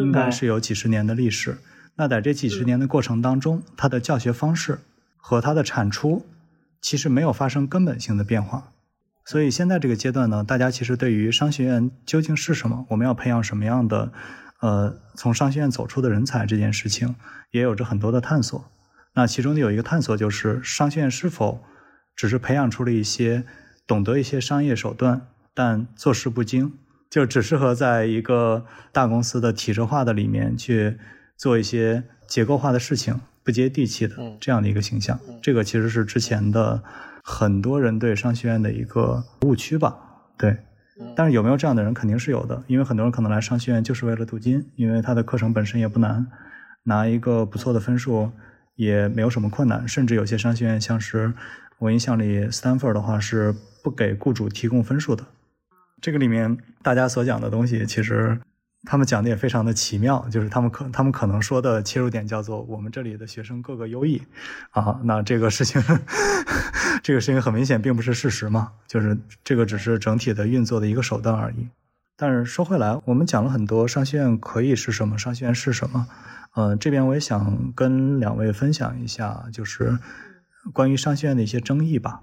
应该是有几十年的历史。那在这几十年的过程当中，它的教学方式和它的产出其实没有发生根本性的变化。所以现在这个阶段呢，大家其实对于商学院究竟是什么，我们要培养什么样的？呃，从商学院走出的人才这件事情，也有着很多的探索。那其中的有一个探索，就是商学院是否只是培养出了一些懂得一些商业手段，但做事不精，就只适合在一个大公司的体制化的里面去做一些结构化的事情，不接地气的这样的一个形象。这个其实是之前的很多人对商学院的一个误区吧？对。但是有没有这样的人，肯定是有的，因为很多人可能来商学院就是为了镀金，因为他的课程本身也不难，拿一个不错的分数也没有什么困难，甚至有些商学院，像是我印象里 Stanford 的话是不给雇主提供分数的。这个里面大家所讲的东西，其实。他们讲的也非常的奇妙，就是他们可他们可能说的切入点叫做我们这里的学生个个优异，啊，那这个事情，这个事情很明显并不是事实嘛，就是这个只是整体的运作的一个手段而已。但是说回来，我们讲了很多商学院可以是什么，商学院是什么，呃，这边我也想跟两位分享一下，就是关于商学院的一些争议吧。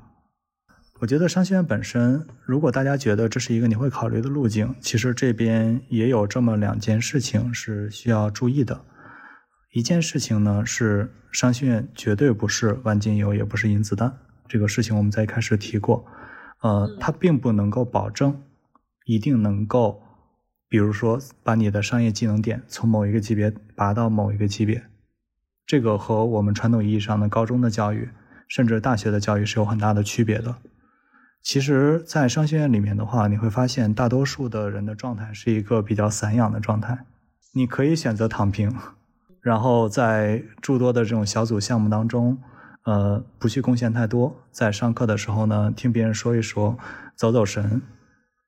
我觉得商学院本身，如果大家觉得这是一个你会考虑的路径，其实这边也有这么两件事情是需要注意的。一件事情呢是商学院绝对不是万金油，也不是银子弹。这个事情我们在一开始提过，呃，它并不能够保证一定能够，比如说把你的商业技能点从某一个级别拔到某一个级别。这个和我们传统意义上的高中的教育，甚至大学的教育是有很大的区别的。其实，在商学院里面的话，你会发现大多数的人的状态是一个比较散养的状态。你可以选择躺平，然后在诸多的这种小组项目当中，呃，不去贡献太多。在上课的时候呢，听别人说一说，走走神，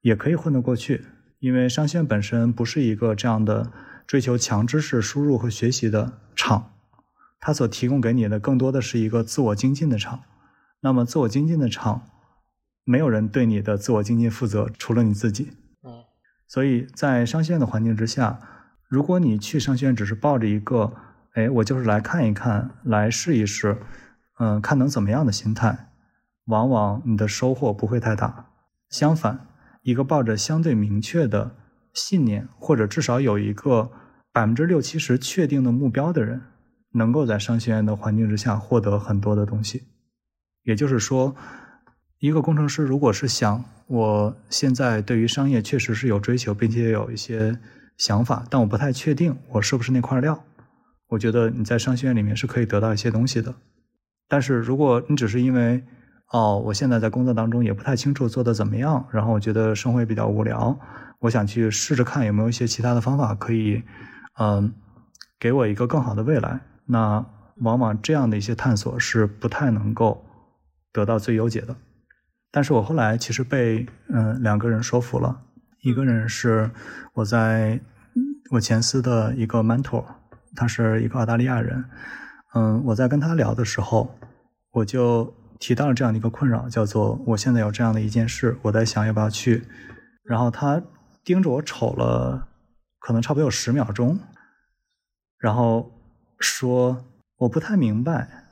也可以混得过去。因为商学院本身不是一个这样的追求强知识输入和学习的场。它所提供给你的更多的是一个自我精进的场，那么自我精进的场，没有人对你的自我精进负责，除了你自己。嗯，所以在商学院的环境之下，如果你去商学院只是抱着一个，哎，我就是来看一看，来试一试，嗯，看能怎么样的心态，往往你的收获不会太大。相反，一个抱着相对明确的信念，或者至少有一个百分之六七十确定的目标的人。能够在商学院的环境之下获得很多的东西，也就是说，一个工程师如果是想我现在对于商业确实是有追求，并且有一些想法，但我不太确定我是不是那块料，我觉得你在商学院里面是可以得到一些东西的。但是如果你只是因为哦，我现在在工作当中也不太清楚做的怎么样，然后我觉得生活也比较无聊，我想去试着看有没有一些其他的方法可以，嗯，给我一个更好的未来。那往往这样的一些探索是不太能够得到最优解的。但是我后来其实被嗯两个人说服了，一个人是我在我前司的一个 mentor，他是一个澳大利亚人。嗯，我在跟他聊的时候，我就提到了这样的一个困扰，叫做我现在有这样的一件事，我在想要不要去。然后他盯着我瞅了，可能差不多有十秒钟，然后。说我不太明白，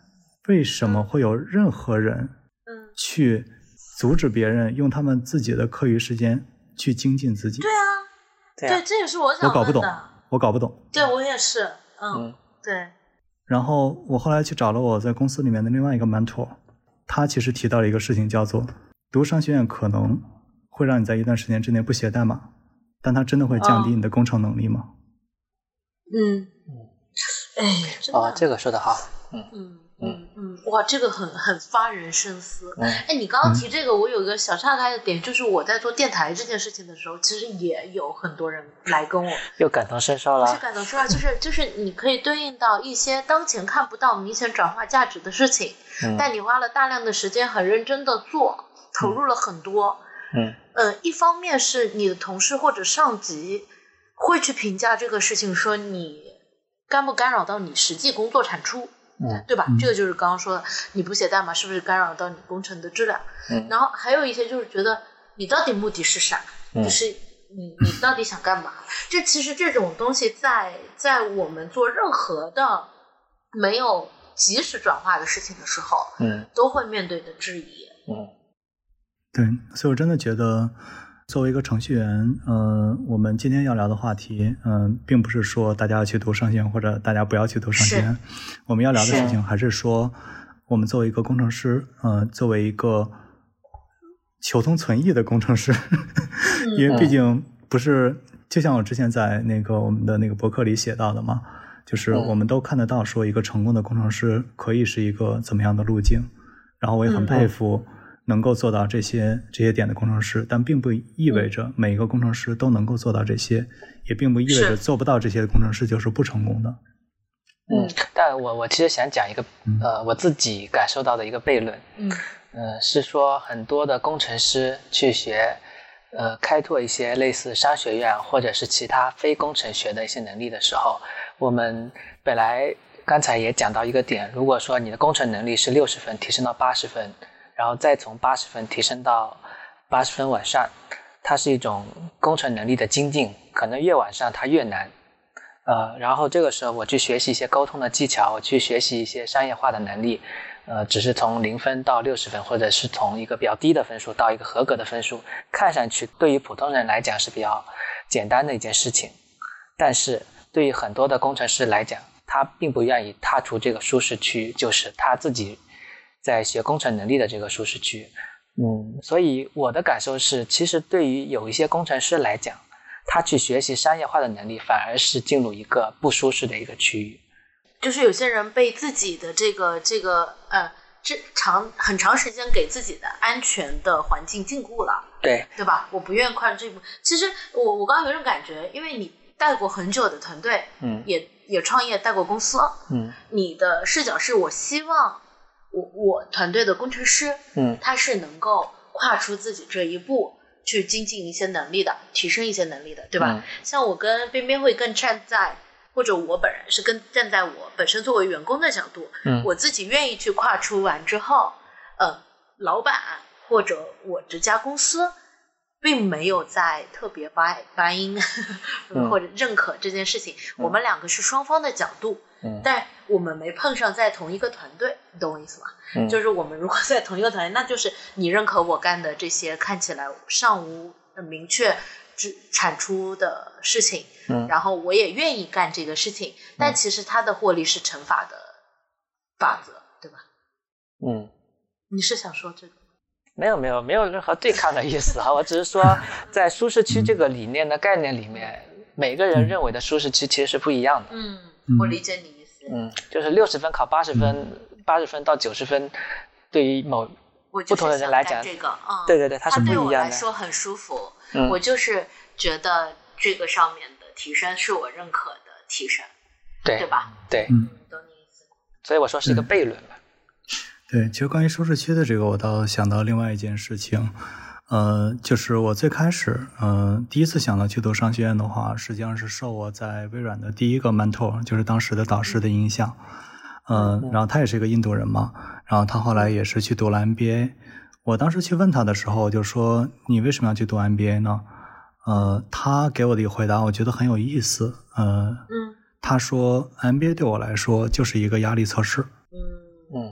为什么会有任何人，嗯，去阻止别人用他们自己的课余时间去精进自己？对啊，对，这也是我想我搞不懂，我搞不懂。对我也是，嗯，对。然后我后来去找了我在公司里面的另外一个 mentor，他其实提到了一个事情，叫做读商学院可能会让你在一段时间之内不写代码，但它真的会降低你的工程能力吗？嗯。哎，哦，这个说的好，嗯。嗯嗯嗯，哇，这个很很发人深思。哎，你刚刚提这个，我有一个小岔开的点，就是我在做电台这件事情的时候，其实也有很多人来跟我又感同身受了，不是感同身受，就是就是你可以对应到一些当前看不到明显转化价值的事情，但你花了大量的时间，很认真的做，投入了很多，嗯。呃，一方面是你的同事或者上级会去评价这个事情，说你。干不干扰到你实际工作产出，嗯，对吧？这个就是刚刚说的，你不写代码是不是干扰到你工程的质量？嗯，然后还有一些就是觉得你到底目的是啥？就是 你你到底想干嘛？这其实这种东西在在我们做任何的没有及时转化的事情的时候，嗯，都会面对的质疑。嗯，对，所以我真的觉得。作为一个程序员，嗯，我们今天要聊的话题，嗯，并不是说大家要去读商学院或者大家不要去读商学院。我们要聊的事情还是说，我们作为一个工程师，嗯，作为一个求同存异的工程师，因为毕竟不是，就像我之前在那个我们的那个博客里写到的嘛，就是我们都看得到，说一个成功的工程师可以是一个怎么样的路径，然后我也很佩服。能够做到这些这些点的工程师，但并不意味着每一个工程师都能够做到这些，也并不意味着做不到这些的工程师就是不成功的。嗯，但我我其实想讲一个呃我自己感受到的一个悖论，嗯，呃是说很多的工程师去学呃开拓一些类似商学院或者是其他非工程学的一些能力的时候，我们本来刚才也讲到一个点，如果说你的工程能力是六十分，提升到八十分。然后再从八十分提升到八十分往上，它是一种工程能力的精进，可能越往上它越难。呃，然后这个时候我去学习一些沟通的技巧，我去学习一些商业化的能力，呃，只是从零分到六十分，或者是从一个比较低的分数到一个合格的分数，看上去对于普通人来讲是比较简单的一件事情，但是对于很多的工程师来讲，他并不愿意踏出这个舒适区，就是他自己在学工程能力的这个舒适区。嗯，所以我的感受是，其实对于有一些工程师来讲，他去学习商业化的能力，反而是进入一个不舒适的一个区域。就是有些人被自己的这个这个呃，这长很长时间给自己的安全的环境禁锢了，对对吧？我不愿意跨出这一步。其实我我刚刚有种感觉，因为你带过很久的团队，嗯也也创业带过公司，嗯你的视角是我希望我我团队的工程师，嗯他是能够跨出自己这一步，去精进一些能力的，提升一些能力的，对吧？嗯像我跟边边会更站在，或者我本人是更站在我本身作为员工的角度，嗯我自己愿意去跨出完之后，呃，老板或者我这家公司。并没有在特别 buy buy 或者认可这件事情，我们两个是双方的角度，嗯但我们没碰上在同一个团队，你懂我意思吗？嗯就是我们如果在同一个团队，那就是你认可我干的这些看起来尚无呃明确只产出的事情，嗯然后我也愿意干这个事情，但其实它的获利是乘法的法则，对吧？嗯。你是想说这个？没有没有没有任何对抗的意思啊！我只是说，在舒适区这个理念的概念里面，每个人认为的舒适区其实是不一样的。嗯，我理解你意思。嗯，就是六十分考八十分，八十分到九十分，对于某不同的人来讲这个，嗯，对对对，它是不对我一样的。来说很舒服。嗯我就是觉得这个上面的提升是我认可的提升，对对吧？对，嗯懂你意思。所以我说是一个悖论吧。对，其实关于舒适区的这个，我倒想到另外一件事情，呃，就是我最开始，呃，第一次想到去读商学院的话，实际上是受我在微软的第一个 mentor，就是当时的导师的影响，呃，然后他也是一个印度人嘛，然后他后来也是去读了 MBA，我当时去问他的时候，就说你为什么要去读 MBA 呢？呃，他给我的一个回答，我觉得很有意思，呃，嗯。他说 MBA 对我来说就是一个压力测试。嗯。嗯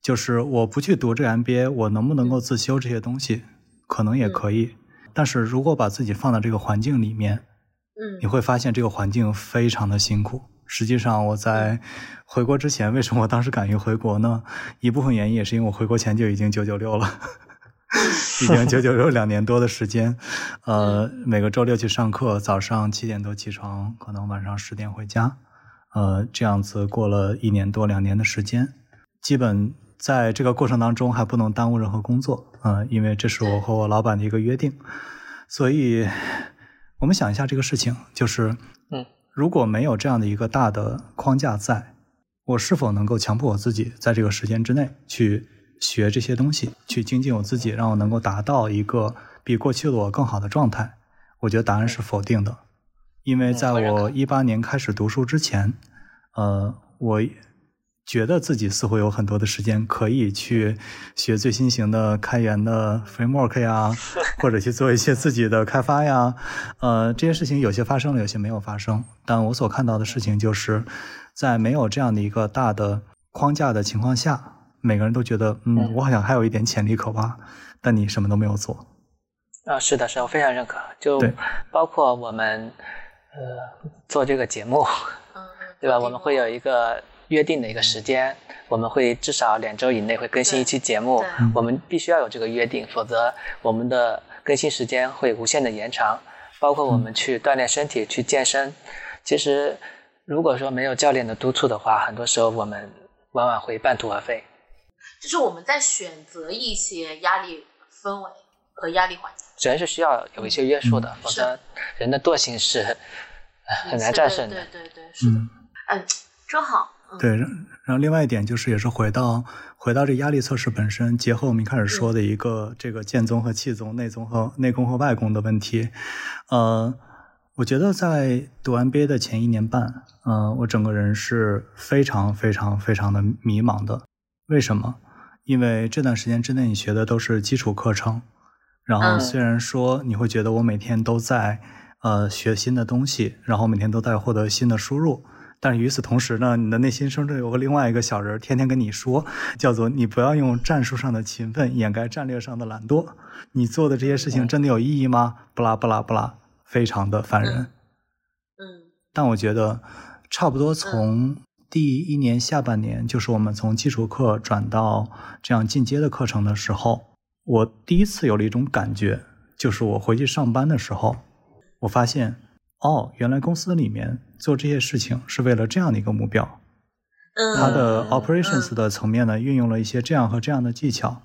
就是我不去读这个 MBA，我能不能够自修这些东西，可能也可以。但是如果把自己放到这个环境里面，嗯你会发现这个环境非常的辛苦。实际上，我在回国之前，为什么我当时敢于回国呢？一部分原因也是因为我回国前就已经九九六了，已经 九九六两年多的时间。呃，每个周六去上课，早上七点多起床，可能晚上十点回家。呃，这样子过了一年多两年的时间，基本在这个过程当中还不能耽误任何工作，嗯、因为这是我和我老板的一个约定。所以，我们想一下这个事情，就是，嗯，如果没有这样的一个大的框架在，我是否能够强迫我自己在这个时间之内去学这些东西，去精进我自己，让我能够达到一个比过去的我更好的状态？我觉得答案是否定的，因为在我一八年开始读书之前，呃，我觉得自己似乎有很多的时间可以去学最新型的开源的 framework 呀，或者去做一些自己的开发呀。呃，这些事情有些发生了，有些没有发生。但我所看到的事情就是，在没有这样的一个大的框架的情况下，每个人都觉得，嗯，嗯我好像还有一点潜力可挖，但你什么都没有做。啊，是的，是的，我非常认可。就包括我们呃做这个节目，嗯，对吧？我们会有一个约定的一个时间，我们会至少两周以内会更新一期节目我们必须要有这个约定，否则我们的更新时间会无限的延长。包括我们去锻炼身体、去健身，其实如果说没有教练的督促的话，很多时候我们往往会半途而废。就是我们在选择一些压力氛围和压力环境，人是需要有一些约束的，否则人的惰性是呃很难战胜的。对对对对，是的，嗯，嗯，真好。嗯对。然然后另外一点就是，也是回到回到这压力测试本身，结合我们一开始说的一个这个剑宗和气宗、内宗和内功和外功的问题。呃，我觉得在读 MBA 的前一年半，呃，我整个人是非常非常非常的迷茫的。为什么？因为这段时间之内你学的都是基础课程，然后嗯虽然说你会觉得我每天都在呃学新的东西，然后每天都在获得新的输入，但是与此同时呢，你的内心深处有个另外一个小人儿天天跟你说，叫做你不要用战术上的勤奋掩盖战略上的懒惰，你做的这些事情真的有意义吗？不啦不啦不啦，非常的烦人。嗯但我觉得，差不多从第一年下半年，就是我们从基础课转到这样进阶的课程的时候，我第一次有了一种感觉，就是我回去上班的时候，我发现，哦，原来公司里面做这些事情是为了这样的一个目标。嗯，它的 operations 的层面呢，运用了一些这样和这样的技巧，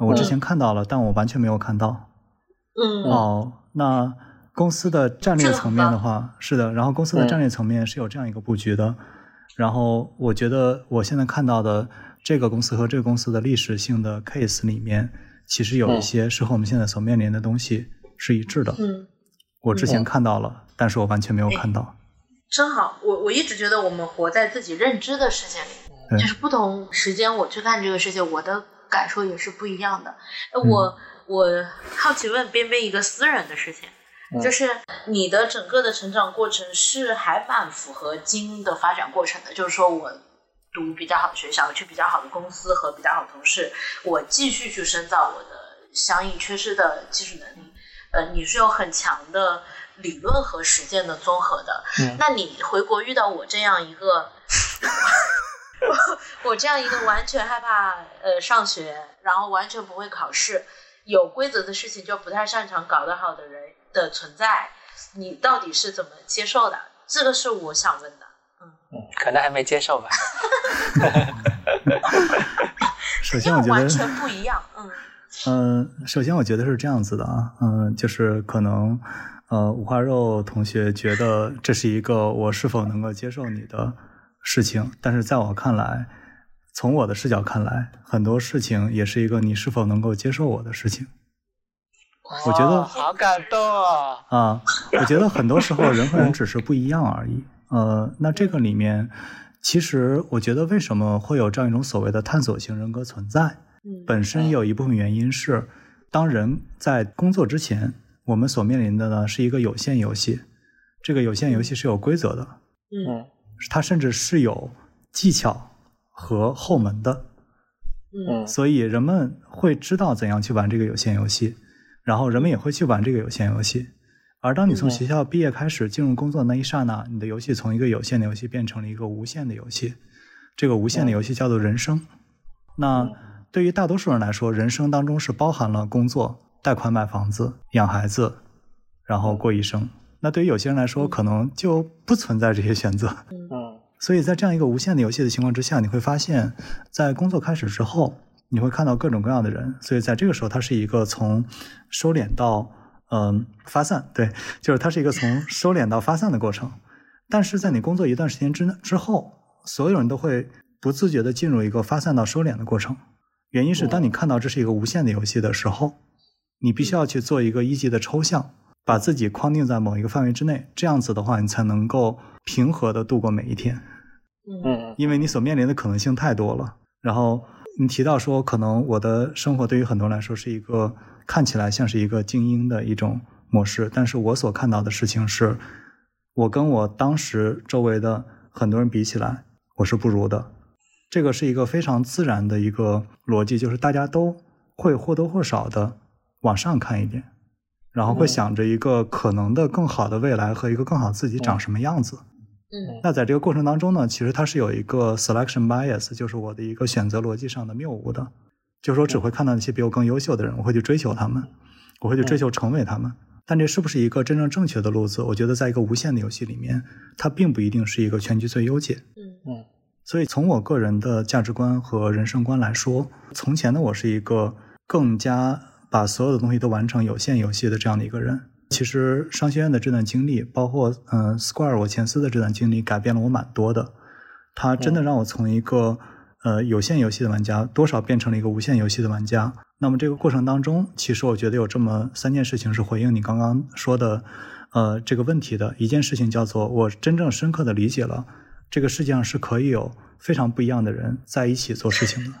我之前看到了，但我完全没有看到。嗯哦，那公司的战略层面的话，是的，然后公司的嗯战略层面是有这样一个布局的。然后我觉得我现在看到的这个公司和这个公司的历史性的 case 里面，其实有一嗯些是和我们现在所面临的东西是一致的。嗯，我之前嗯看到了，但是我完全没有看到。真好。我我一直觉得我们活在自己认知的世界里，就是不同时间我去看这个世界，我的感受也是不一样的。我我好奇问边边一个私人的事情。嗯就是你的整个的成长过程是还蛮符合精英的发展过程的，就是说我读比较好的学校，去比较好的公司和比较好的同事，我继续去深造我的相应缺失的技术能力。呃，你是有很强的理论和实践的综合的。嗯那你回国遇到我这样一个，我这样一个完全害怕呃上学，然后完全不会考试，有规则的事情就不太擅长搞得好的人的存在，你到底是怎么接受的？这个是我想问的。嗯，可能还没接受吧。首先，因为我觉得，完全不一样。嗯嗯、首先我觉得是这样子的啊，嗯、就是可能，呃，五花肉同学觉得这是一个我是否能够接受你的事情，但是在我看来，从我的视角看来，很多事情也是一个你是否能够接受我的事情我觉得哦好感动哦。啊。我觉得很多时候人和人只是不一样而已。呃，那这个里面，其实我觉得为什么会有这样一种所谓的探索型人格存在？嗯本身有一部分原因是，当人在工作之前，我们所面临的呢是一个有限游戏，这个有限游戏是有规则的，嗯。嗯它甚至是有技巧和后门的，嗯。嗯。所以人们会知道怎样去玩这个有限游戏，然后人们也会去玩这个有限游戏。而当你从嗯。学校毕业开始进入工作的那一刹那，你的游戏从一个有限的游戏变成了一个无限的游戏，这个无限的游戏叫做人生。那对于大多数人来说，人生当中是包含了工作、贷款买房子、养孩子，然后过一生。那对于有些人来说，可能就不存在这些选择。嗯所以在这样一个无限的游戏的情况之下，你会发现，在工作开始之后，你会看到各种各样的人。所以在这个时候，它是一个从收敛到嗯、发散，对，就是它是一个从收敛到发散的过程。但是在你工作一段时间之之后，所有人都会不自觉地进入一个发散到收敛的过程。原因是当你看到这是一个无限的游戏的时候，你必须要去做一个一级的抽象，把自己框定在某一个范围之内。这样子的话，你才能够平和的度过每一天。嗯嗯因为你所面临的可能性太多了。然后你提到说，可能我的生活对于很多人来说是一个看起来像是一个精英的一种模式，但是我所看到的事情是，我跟我当时周围的很多人比起来，我是不如的。这个是一个非常自然的一个逻辑，就是大家都会或多或少的往上看一点，然后会嗯想着一个可能的更好的未来和一个更好自己长什么样子。嗯那在这个过程当中呢，其实它是有一个 selection bias，就是我的一个选择逻辑上的谬误的，就是说只会看到那些比我更优秀的人，我会去追求他们，我会去追求成为他们。但这是不是一个真正正确的路子？我觉得在一个无限的游戏里面，它并不一定是一个全局最优解。嗯嗯所以从我个人的价值观和人生观来说，从前的我是一个更加把所有的东西都完成有限游戏的这样的一个人。其实商学院的这段经历，包括嗯、呃、Square 我前司的这段经历，改变了我蛮多的。它真的让我从一个呃有限游戏的玩家，多少变成了一个无限游戏的玩家。那么这个过程当中，其实我觉得有这么三件事情是回应你刚刚说的呃这个问题的。一件事情叫做我真正深刻的理解了这个世界上是可以有非常不一样的人在一起做事情的。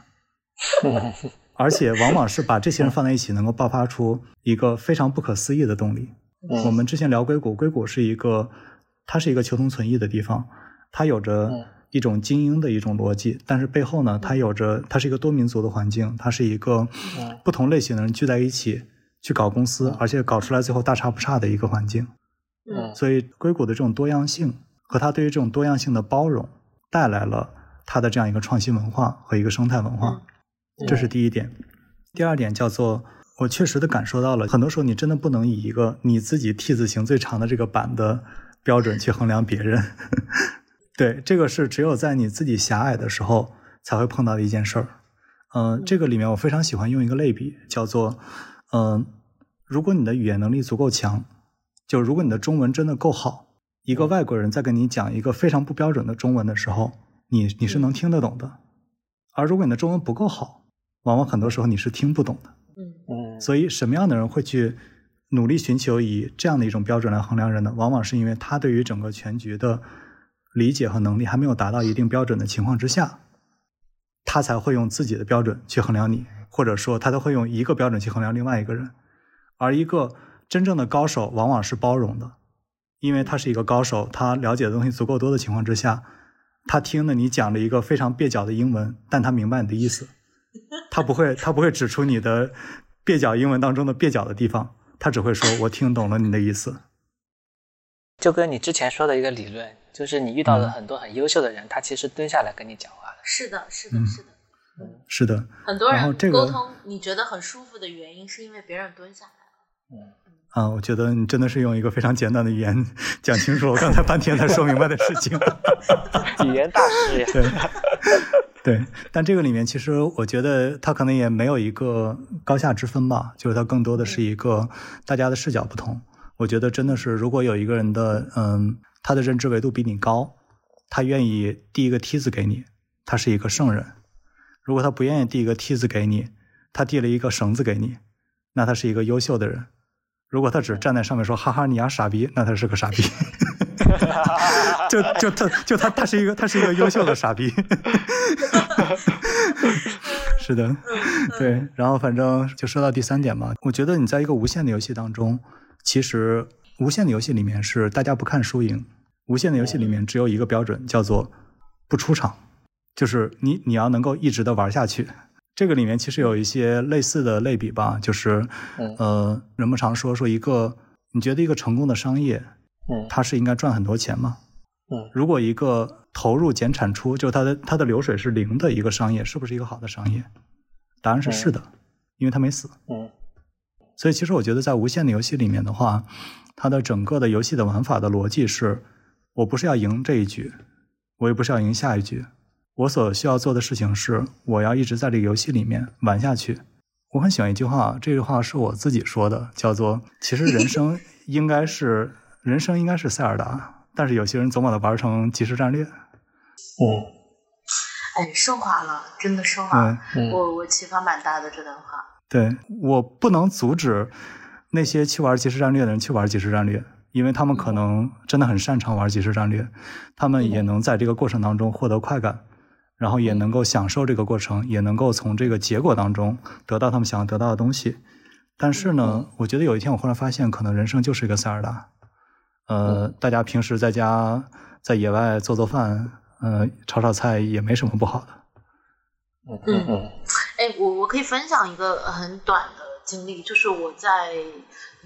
而且往往是把这些人放在一起，能够爆发出一个非常不可思议的动力。嗯我们之前聊硅谷，硅谷是一个，它是一个求同存异的地方，它有着嗯一种精英的一种逻辑，但是背后呢，它有着它是一个多民族的环境，它是一个嗯不同类型的人聚在一起去搞公司，而且搞出来最后大差不差的一个环境。嗯所以硅谷的这种多样性和他对于这种多样性的包容，带来了他的这样一个创新文化和一个生态文化，这是第一点。第二点叫做，我确实的感受到了，很多时候你真的不能以一个你自己 T 字形最长的这个板的标准去衡量别人。对，这个是只有在你自己狭隘的时候才会碰到的一件事儿。嗯，这个里面我非常喜欢用一个类比，叫做，嗯，如果你的语言能力足够强，就如果你的中文真的够好。一个外国人在跟你讲一个非常不标准的中文的时候，你你是能听得懂的，而如果你的中文不够好，往往很多时候你是听不懂的。嗯嗯，所以什么样的人会去努力寻求以这样的一种标准来衡量人呢？往往是因为他对于整个全局的理解和能力还没有达到一定标准的情况之下，他才会用自己的标准去衡量你，或者说他都会用一个标准去衡量另外一个人。而一个真正的高手往往是包容的。因为他是一个高手，他了解的东西足够多的情况之下，他听了你讲了一个非常蹩脚的英文，但他明白你的意思，他不会他不会指出你的蹩脚英文当中的蹩脚的地方，他只会说“我听懂了你的意思”。就跟你之前说的一个理论，就是你遇到了很多很优秀的人，他其实蹲下来跟你讲话的。是的，是的，是的，嗯，是的。很多人沟通你觉得很舒服的原因，是因为别人蹲下来了。嗯。啊，我觉得你真的是用一个非常简单的语言 讲清楚了我刚才半天才说明白的事情。语言大师呀，对对。但这个里面其实我觉得它可能也没有一个高下之分吧，就是它更多的是一个大家的视角不同。我觉得真的是，如果有一个人的嗯，他的认知维度比你高，他愿意递一个梯子给你，他是一个圣人；如果他不愿意递一个梯子给你，他递了一个绳子给你，那他是一个优秀的人。如果他只站在上面说“哈哈，你丫傻逼”，那他是个傻逼。就就他就他他是一个他是一个优秀的傻逼。是的，对。然后反正就说到第三点嘛，我觉得你在一个无限的游戏当中，其实无限的游戏里面是大家不看输赢，无限的游戏里面只有一个标准，叫做不出场，就是你你要能够一直的玩下去。这个里面其实有一些类似的类比吧，就是，呃，人们常说说一个，你觉得一个成功的商业，嗯，它是应该赚很多钱吗？嗯，如果一个投入减产出，就它的它的流水是零的一个商业，是不是一个好的商业？答案是是的，因为它没死。嗯，所以其实我觉得在无限的游戏里面的话，它的整个的游戏的玩法的逻辑是，我不是要赢这一局，我也不是要赢下一局。我所需要做的事情是，我要一直在这个游戏里面玩下去。我很喜欢一句话，这句话是我自己说的，叫做“其实人生 应该是人生应该是塞尔达，但是有些人总把它玩成即时战略。”嗯，哎，升华了，真的升华了。我我启发蛮大的这段话。对我不能阻止那些去玩即时战略的人去玩即时战略，因为他们可能真的很擅长玩即时战略，他们也能在这个过程当中获得快感。然后也能够享受这个过程，也能够从这个结果当中得到他们想要得到的东西。但是呢，我觉得有一天我忽然发现，可能人生就是一个塞尔达。呃，大家平时在家在野外做做饭，呃，炒炒菜也没什么不好的。嗯嗯。哎，我我可以分享一个很短的经历，就是我在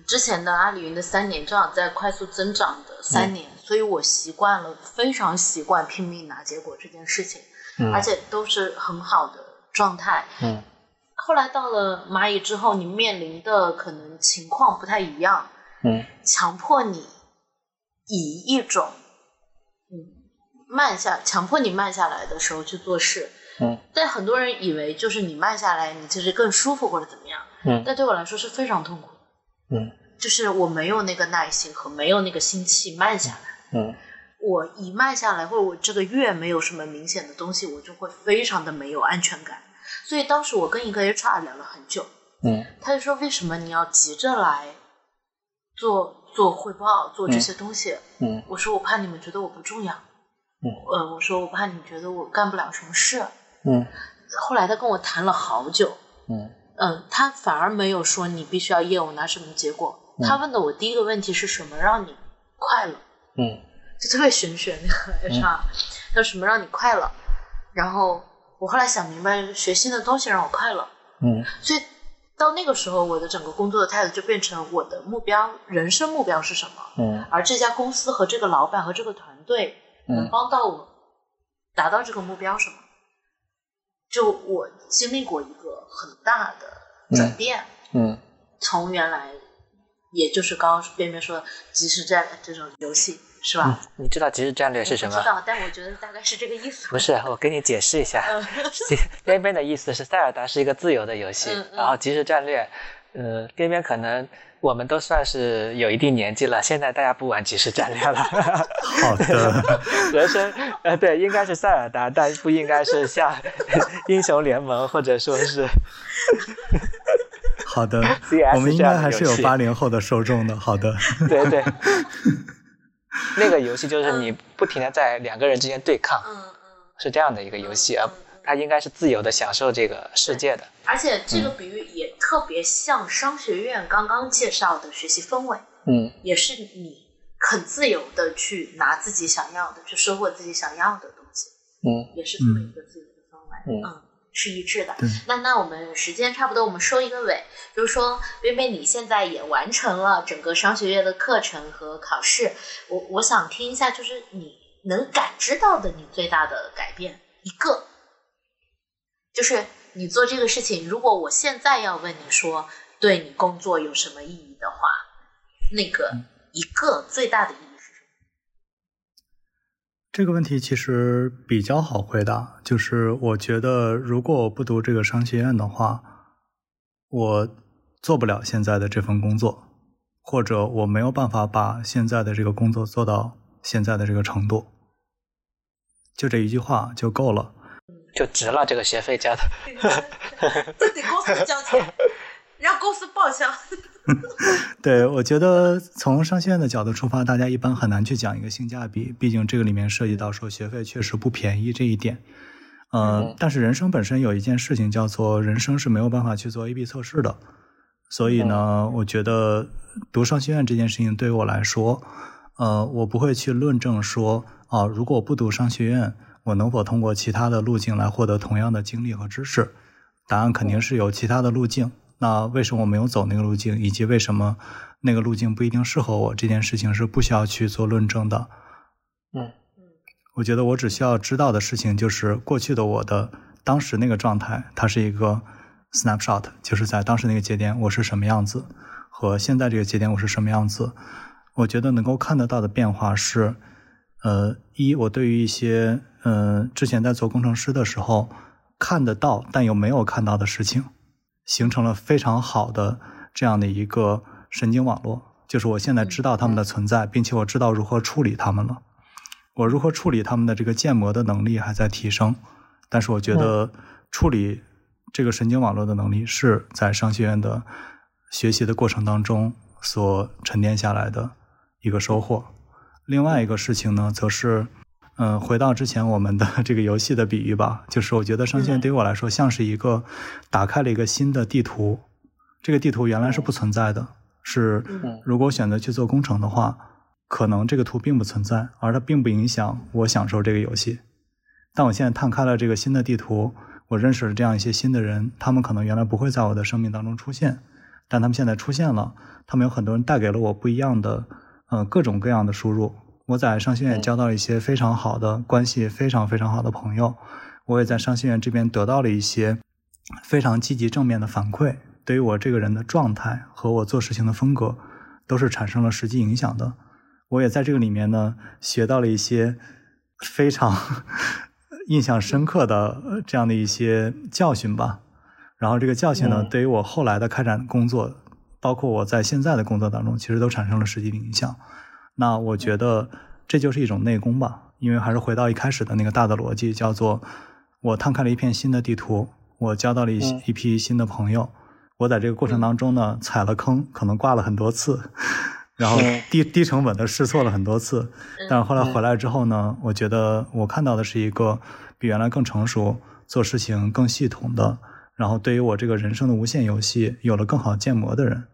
之前的阿里云的三年，正好在快速增长的三年，所以我习惯了，非常习惯拼命拿结果这件事情。而且都是很好的状态。嗯，后来到了蚂蚁之后，你面临的可能情况不太一样。嗯，强迫你以一种嗯慢下，强迫你慢下来的时候去做事。嗯，但很多人以为就是你慢下来，你其实更舒服或者怎么样。嗯，但对我来说是非常痛苦。嗯，就是我没有那个耐心和没有那个心气慢下来。嗯。我一慢下来，或者我这个月没有什么明显的东西，我就会非常的没有安全感。所以当时我跟一个 HR 聊了很久，嗯，他就说为什么你要急着来做做汇报，做这些东西？嗯，我说我怕你们觉得我不重要。嗯，呃，我说我怕你觉得我干不了什么事。嗯，后来他跟我谈了好久。嗯，嗯，他反而没有说你必须要业务拿什么结果。他问的我第一个问题是什么让你快乐？嗯。就特别玄学那个 HR，叫什么让你快乐？然后我后来想明白，学新的东西让我快乐。嗯，所以到那个时候，我的整个工作的态度就变成我的目标，人生目标是什么？嗯，而这家公司和这个老板和这个团队能帮到我达到这个目标什么？就我经历过一个很大的转变，嗯从原来也就是刚刚边边说的即时战这种游戏是吧？你知道即时战略是什么我知？道，但我觉得大概是这个意思。不是，我给你解释一下。边边的意思是塞尔达是一个自由的游戏，嗯嗯然后即时战略，呃，边边可能我们都算是有一定年纪了，现在大家不玩即时战略了。好的，人生，呃，对，应该是塞尔达，但不应该是像 英雄联盟或者说是好的，我们应该还是有八零后的受众的。好的，对对。那个游戏就是你不停的在两个人之间对抗，嗯嗯。是这样的一个游戏，而它应该是自由的享受这个世界的。而且这个比喻也特别像商学院刚刚介绍的学习氛围，嗯也是你很自由的去拿自己想要的，去收获自己想要的东西，嗯也是这么一个自由的氛围，嗯是一致的。那那我们时间差不多，我们收一个尾，就是说，边边你现在也完成了整个商学院的课程和考试，我我想听一下，就是你能感知到的你最大的改变一个，就是你做这个事情，如果我现在要问你说对你工作有什么意义的话，那个一个最大的意义？这个问题其实比较好回答，就是我觉得如果我不读这个商学院的话，我做不了现在的这份工作，或者我没有办法把现在的这个工作做到现在的这个程度。就这一句话就够了。就值了这个学费交的。这得公司交钱，让公司报销。对，我觉得从商学院的角度出发，大家一般很难去讲一个性价比，毕竟这个里面涉及到说学费确实不便宜这一点。呃嗯，但是人生本身有一件事情叫做人生是没有办法去做 A/B 测试的，所以呢，我觉得读商学院这件事情对于我来说，呃，我不会去论证说，啊、如果我不读商学院，我能否通过其他的路径来获得同样的经历和知识？答案肯定是有其他的路径。那为什么我没有走那个路径，以及为什么那个路径不一定适合我，这件事情是不需要去做论证的。嗯我觉得我只需要知道的事情就是过去的我的当时那个状态，它是一个 snapshot，就是在当时那个节点我是什么样子，和现在这个节点我是什么样子。我觉得能够看得到的变化是，呃，一我对于一些呃之前在做工程师的时候看得到但又没有看到的事情，形成了非常好的这样的一个神经网络，就是我现在知道它们的存在，并且我知道如何处理它们了。我如何处理他们的这个建模的能力还在提升，但是我觉得处理这个神经网络的能力是在商学院的学习的过程当中所沉淀下来的一个收获。另外一个事情呢，则是，嗯、回到之前我们的 这个游戏的比喻吧，就是我觉得声线对于我来说像是一个打开了一个新的地图，这个地图原来是不存在的，是嗯如果我选择去做工程的话，可能这个图并不存在，而它并不影响我享受这个游戏。但我现在探开了这个新的地图，我认识了这样一些新的人，他们可能原来不会在我的生命当中出现，但他们现在出现了，他们有很多人带给了我不一样的，呃，各种各样的输入。我在商学院也交到了一些非常好的关系，非常非常好的朋友。我也在商学院这边得到了一些非常积极正面的反馈，对于我这个人的状态和我做事情的风格，都是产生了实际影响的。我也在这个里面呢，学到了一些非常 印象深刻的呃这样的一些教训吧。然后这个教训呢，嗯对于我后来的开展工作，包括我在现在的工作当中，其实都产生了实际的影响。那我觉得这就是一种内功吧，因为还是回到一开始的那个大的逻辑，叫做我摊开了一片新的地图，我交到了一一批新的朋友。我在这个过程当中呢，踩了坑，可能挂了很多次，然后嗯低低成本的试错了很多次，但是后来回来之后呢，我觉得我看到的是一个比原来更成熟、做事情更系统的，然后对于我这个人生的无限游戏有了更好建模的人。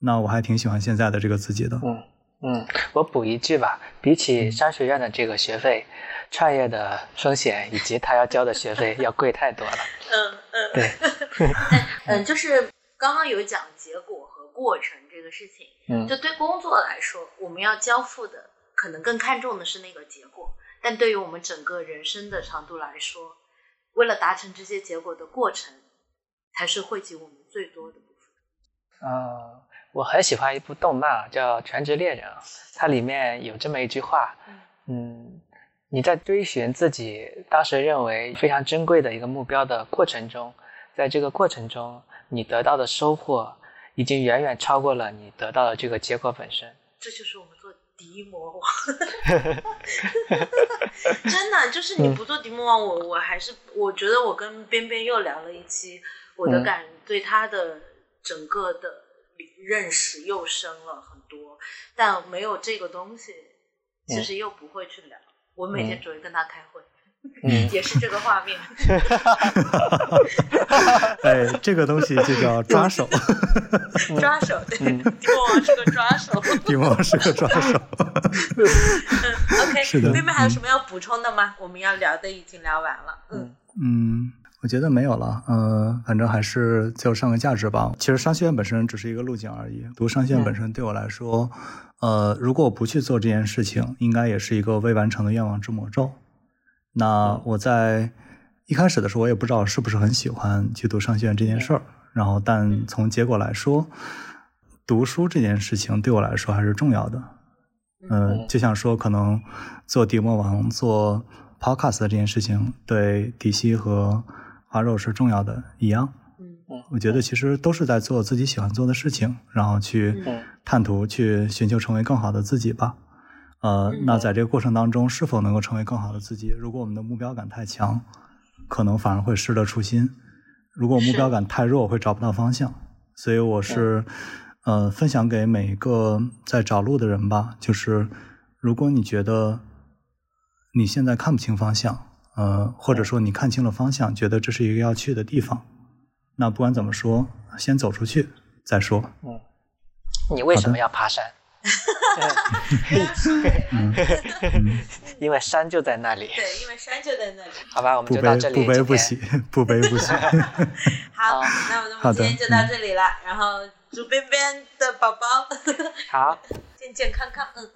那我还挺喜欢现在的这个自己的。嗯嗯，我补一句吧，比起商学院的这个学费，创业的风险以及他要交的学费 要贵太多了。嗯嗯，对，嗯，就是刚刚有讲结果和过程这个事情，嗯就对工作来说，我们要交付的可能更看重的是那个结果，但对于我们整个人生的长度来说，为了达成这些结果的过程，才是惠及我们最多的部分。呃，我很喜欢一部动漫叫《全职猎人》，它里面有这么一句话，嗯，你在追寻自己当时认为非常珍贵的一个目标的过程中，在这个过程中，你得到的收获已经远远超过了你得到的这个结果本身。这就是我们做敌魔王，真的就是你不做敌魔王，我我还是我觉得我跟边边又聊了一期，我的感对他的整个的认识又深了很多，但没有这个东西，其实又不会去聊。我每天只会跟他开会，也是这个画面。哎，这个东西就叫抓手。抓手，对，迪魔王是个抓手。迪魔王是个抓手。嗯，OK。妹妹还有什么要补充的吗？我们要聊的已经聊完了。嗯嗯，我觉得没有了。呃，反正还是最后上个价值吧。其实商学院本身只是一个路径而已。读商学院本身对我来说，呃，如果我不去做这件事情，应该也是一个未完成的愿望之魔咒。那我在一开始的时候，我也不知道是不是很喜欢去读商学院这件事儿。然后，但从结果来说，读书这件事情对我来说还是重要的。嗯，就像说，可能做迪魔王、做 podcast 这件事情，对迪西和花肉是重要的一样。嗯我觉得其实都是在做自己喜欢做的事情，然后去探图、去寻求成为更好的自己吧。呃，那在这个过程当中，是否能够成为更好的自己？如果我们的目标感太强，可能反而会失了初心。如果目标感太弱，会找不到方向。所以我是，呃，分享给每一个在找路的人吧。就是如果你觉得你现在看不清方向，呃，或者说你看清了方向，觉得这是一个要去的地方，那不管怎么说，先走出去再说。嗯，你为什么要爬山？因为山就在那里。对，因为山就在那里。好吧，我们不就到这里。不悲不喜，不悲不喜。好，那我们今天就到这里了。然后祝边边的宝宝好健健康康。嗯，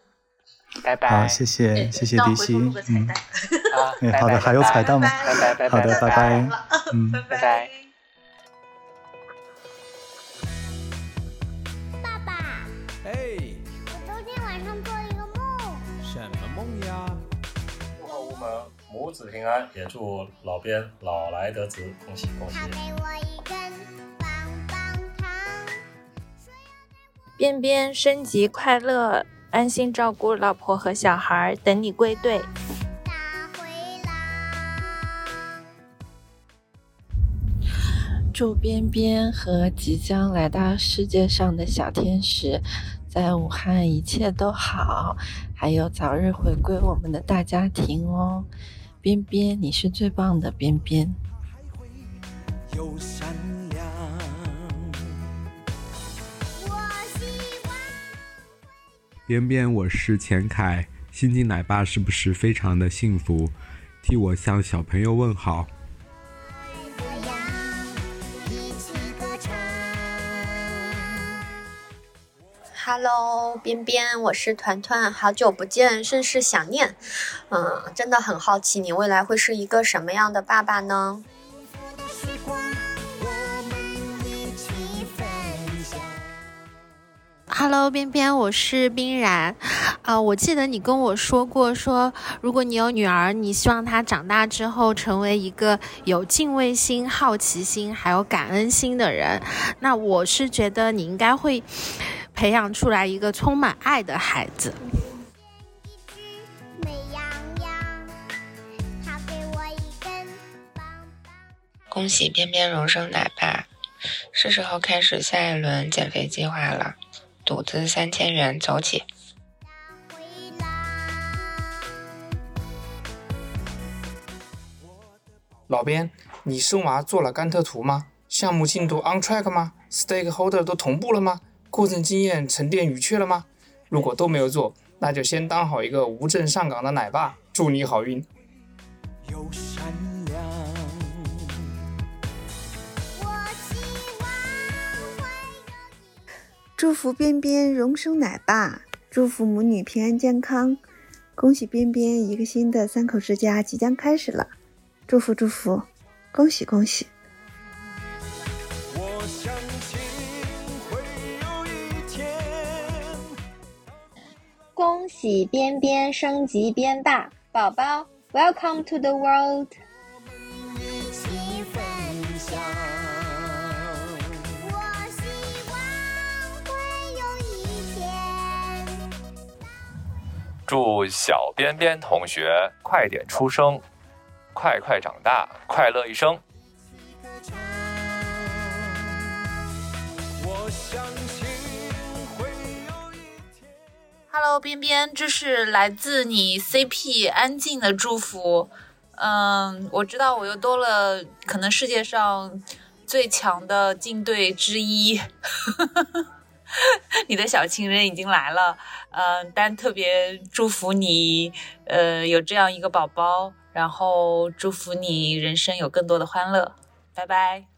拜拜。好，谢谢谢谢迪西。嗯，好，哎，好的，还有彩蛋吗？拜拜拜拜。好的，拜拜。嗯，拜拜。爸爸，哎，我昨天晚上做了一个梦。什么梦呀？祝贺我们母子平安，也祝老边老来得子，恭喜恭喜他！给我一根棒棒糖。边边升级快乐，安心照顾老婆和小孩，等你归队。祝边边和即将来到世界上的小天使，在武汉一切都好，还有早日回归我们的大家庭哦。边边，你是最棒的，边边。边边，我是钱凯，新晋奶爸是不是非常的幸福？替我向小朋友问好。Hello，边边，我是团团，好久不见，甚是想念。嗯，真的很好奇，你未来会是一个什么样的爸爸呢？Hello，边边，我是冰然。啊、我记得你跟我说过说，如果你有女儿，你希望她长大之后成为一个有敬畏心、好奇心还有感恩心的人。那我是觉得你应该会培养出来一个充满爱的孩子。美羊羊，他给我一根棒棒恭喜边边荣升奶爸，是时候开始下一轮减肥计划了。赌资三千元，走起！老边，你生娃做了甘特图吗？项目进度 on track 吗？stakeholder 都同步了吗？过程经验沉淀语确了吗？如果都没有做，那就先当好一个无证上岗的奶爸，祝你好运。祝福边边荣升奶爸，祝福母女平安健康。恭喜边边一个新的三口之家即将开始了，祝福祝福，恭喜恭喜！我相信会有一天。恭喜边边升级边大，宝宝，Welcome to the world。祝小边边同学快点出生，快快长大，快乐一生。我相信会有一 Hello，边边，这是来自你 CP 安静的祝福。嗯，我知道我又多了可能世界上最强的竞队之一，你的小情人已经来了。嗯，但特别祝福你，呃，有这样一个宝宝，然后祝福你人生有更多的欢乐。拜拜。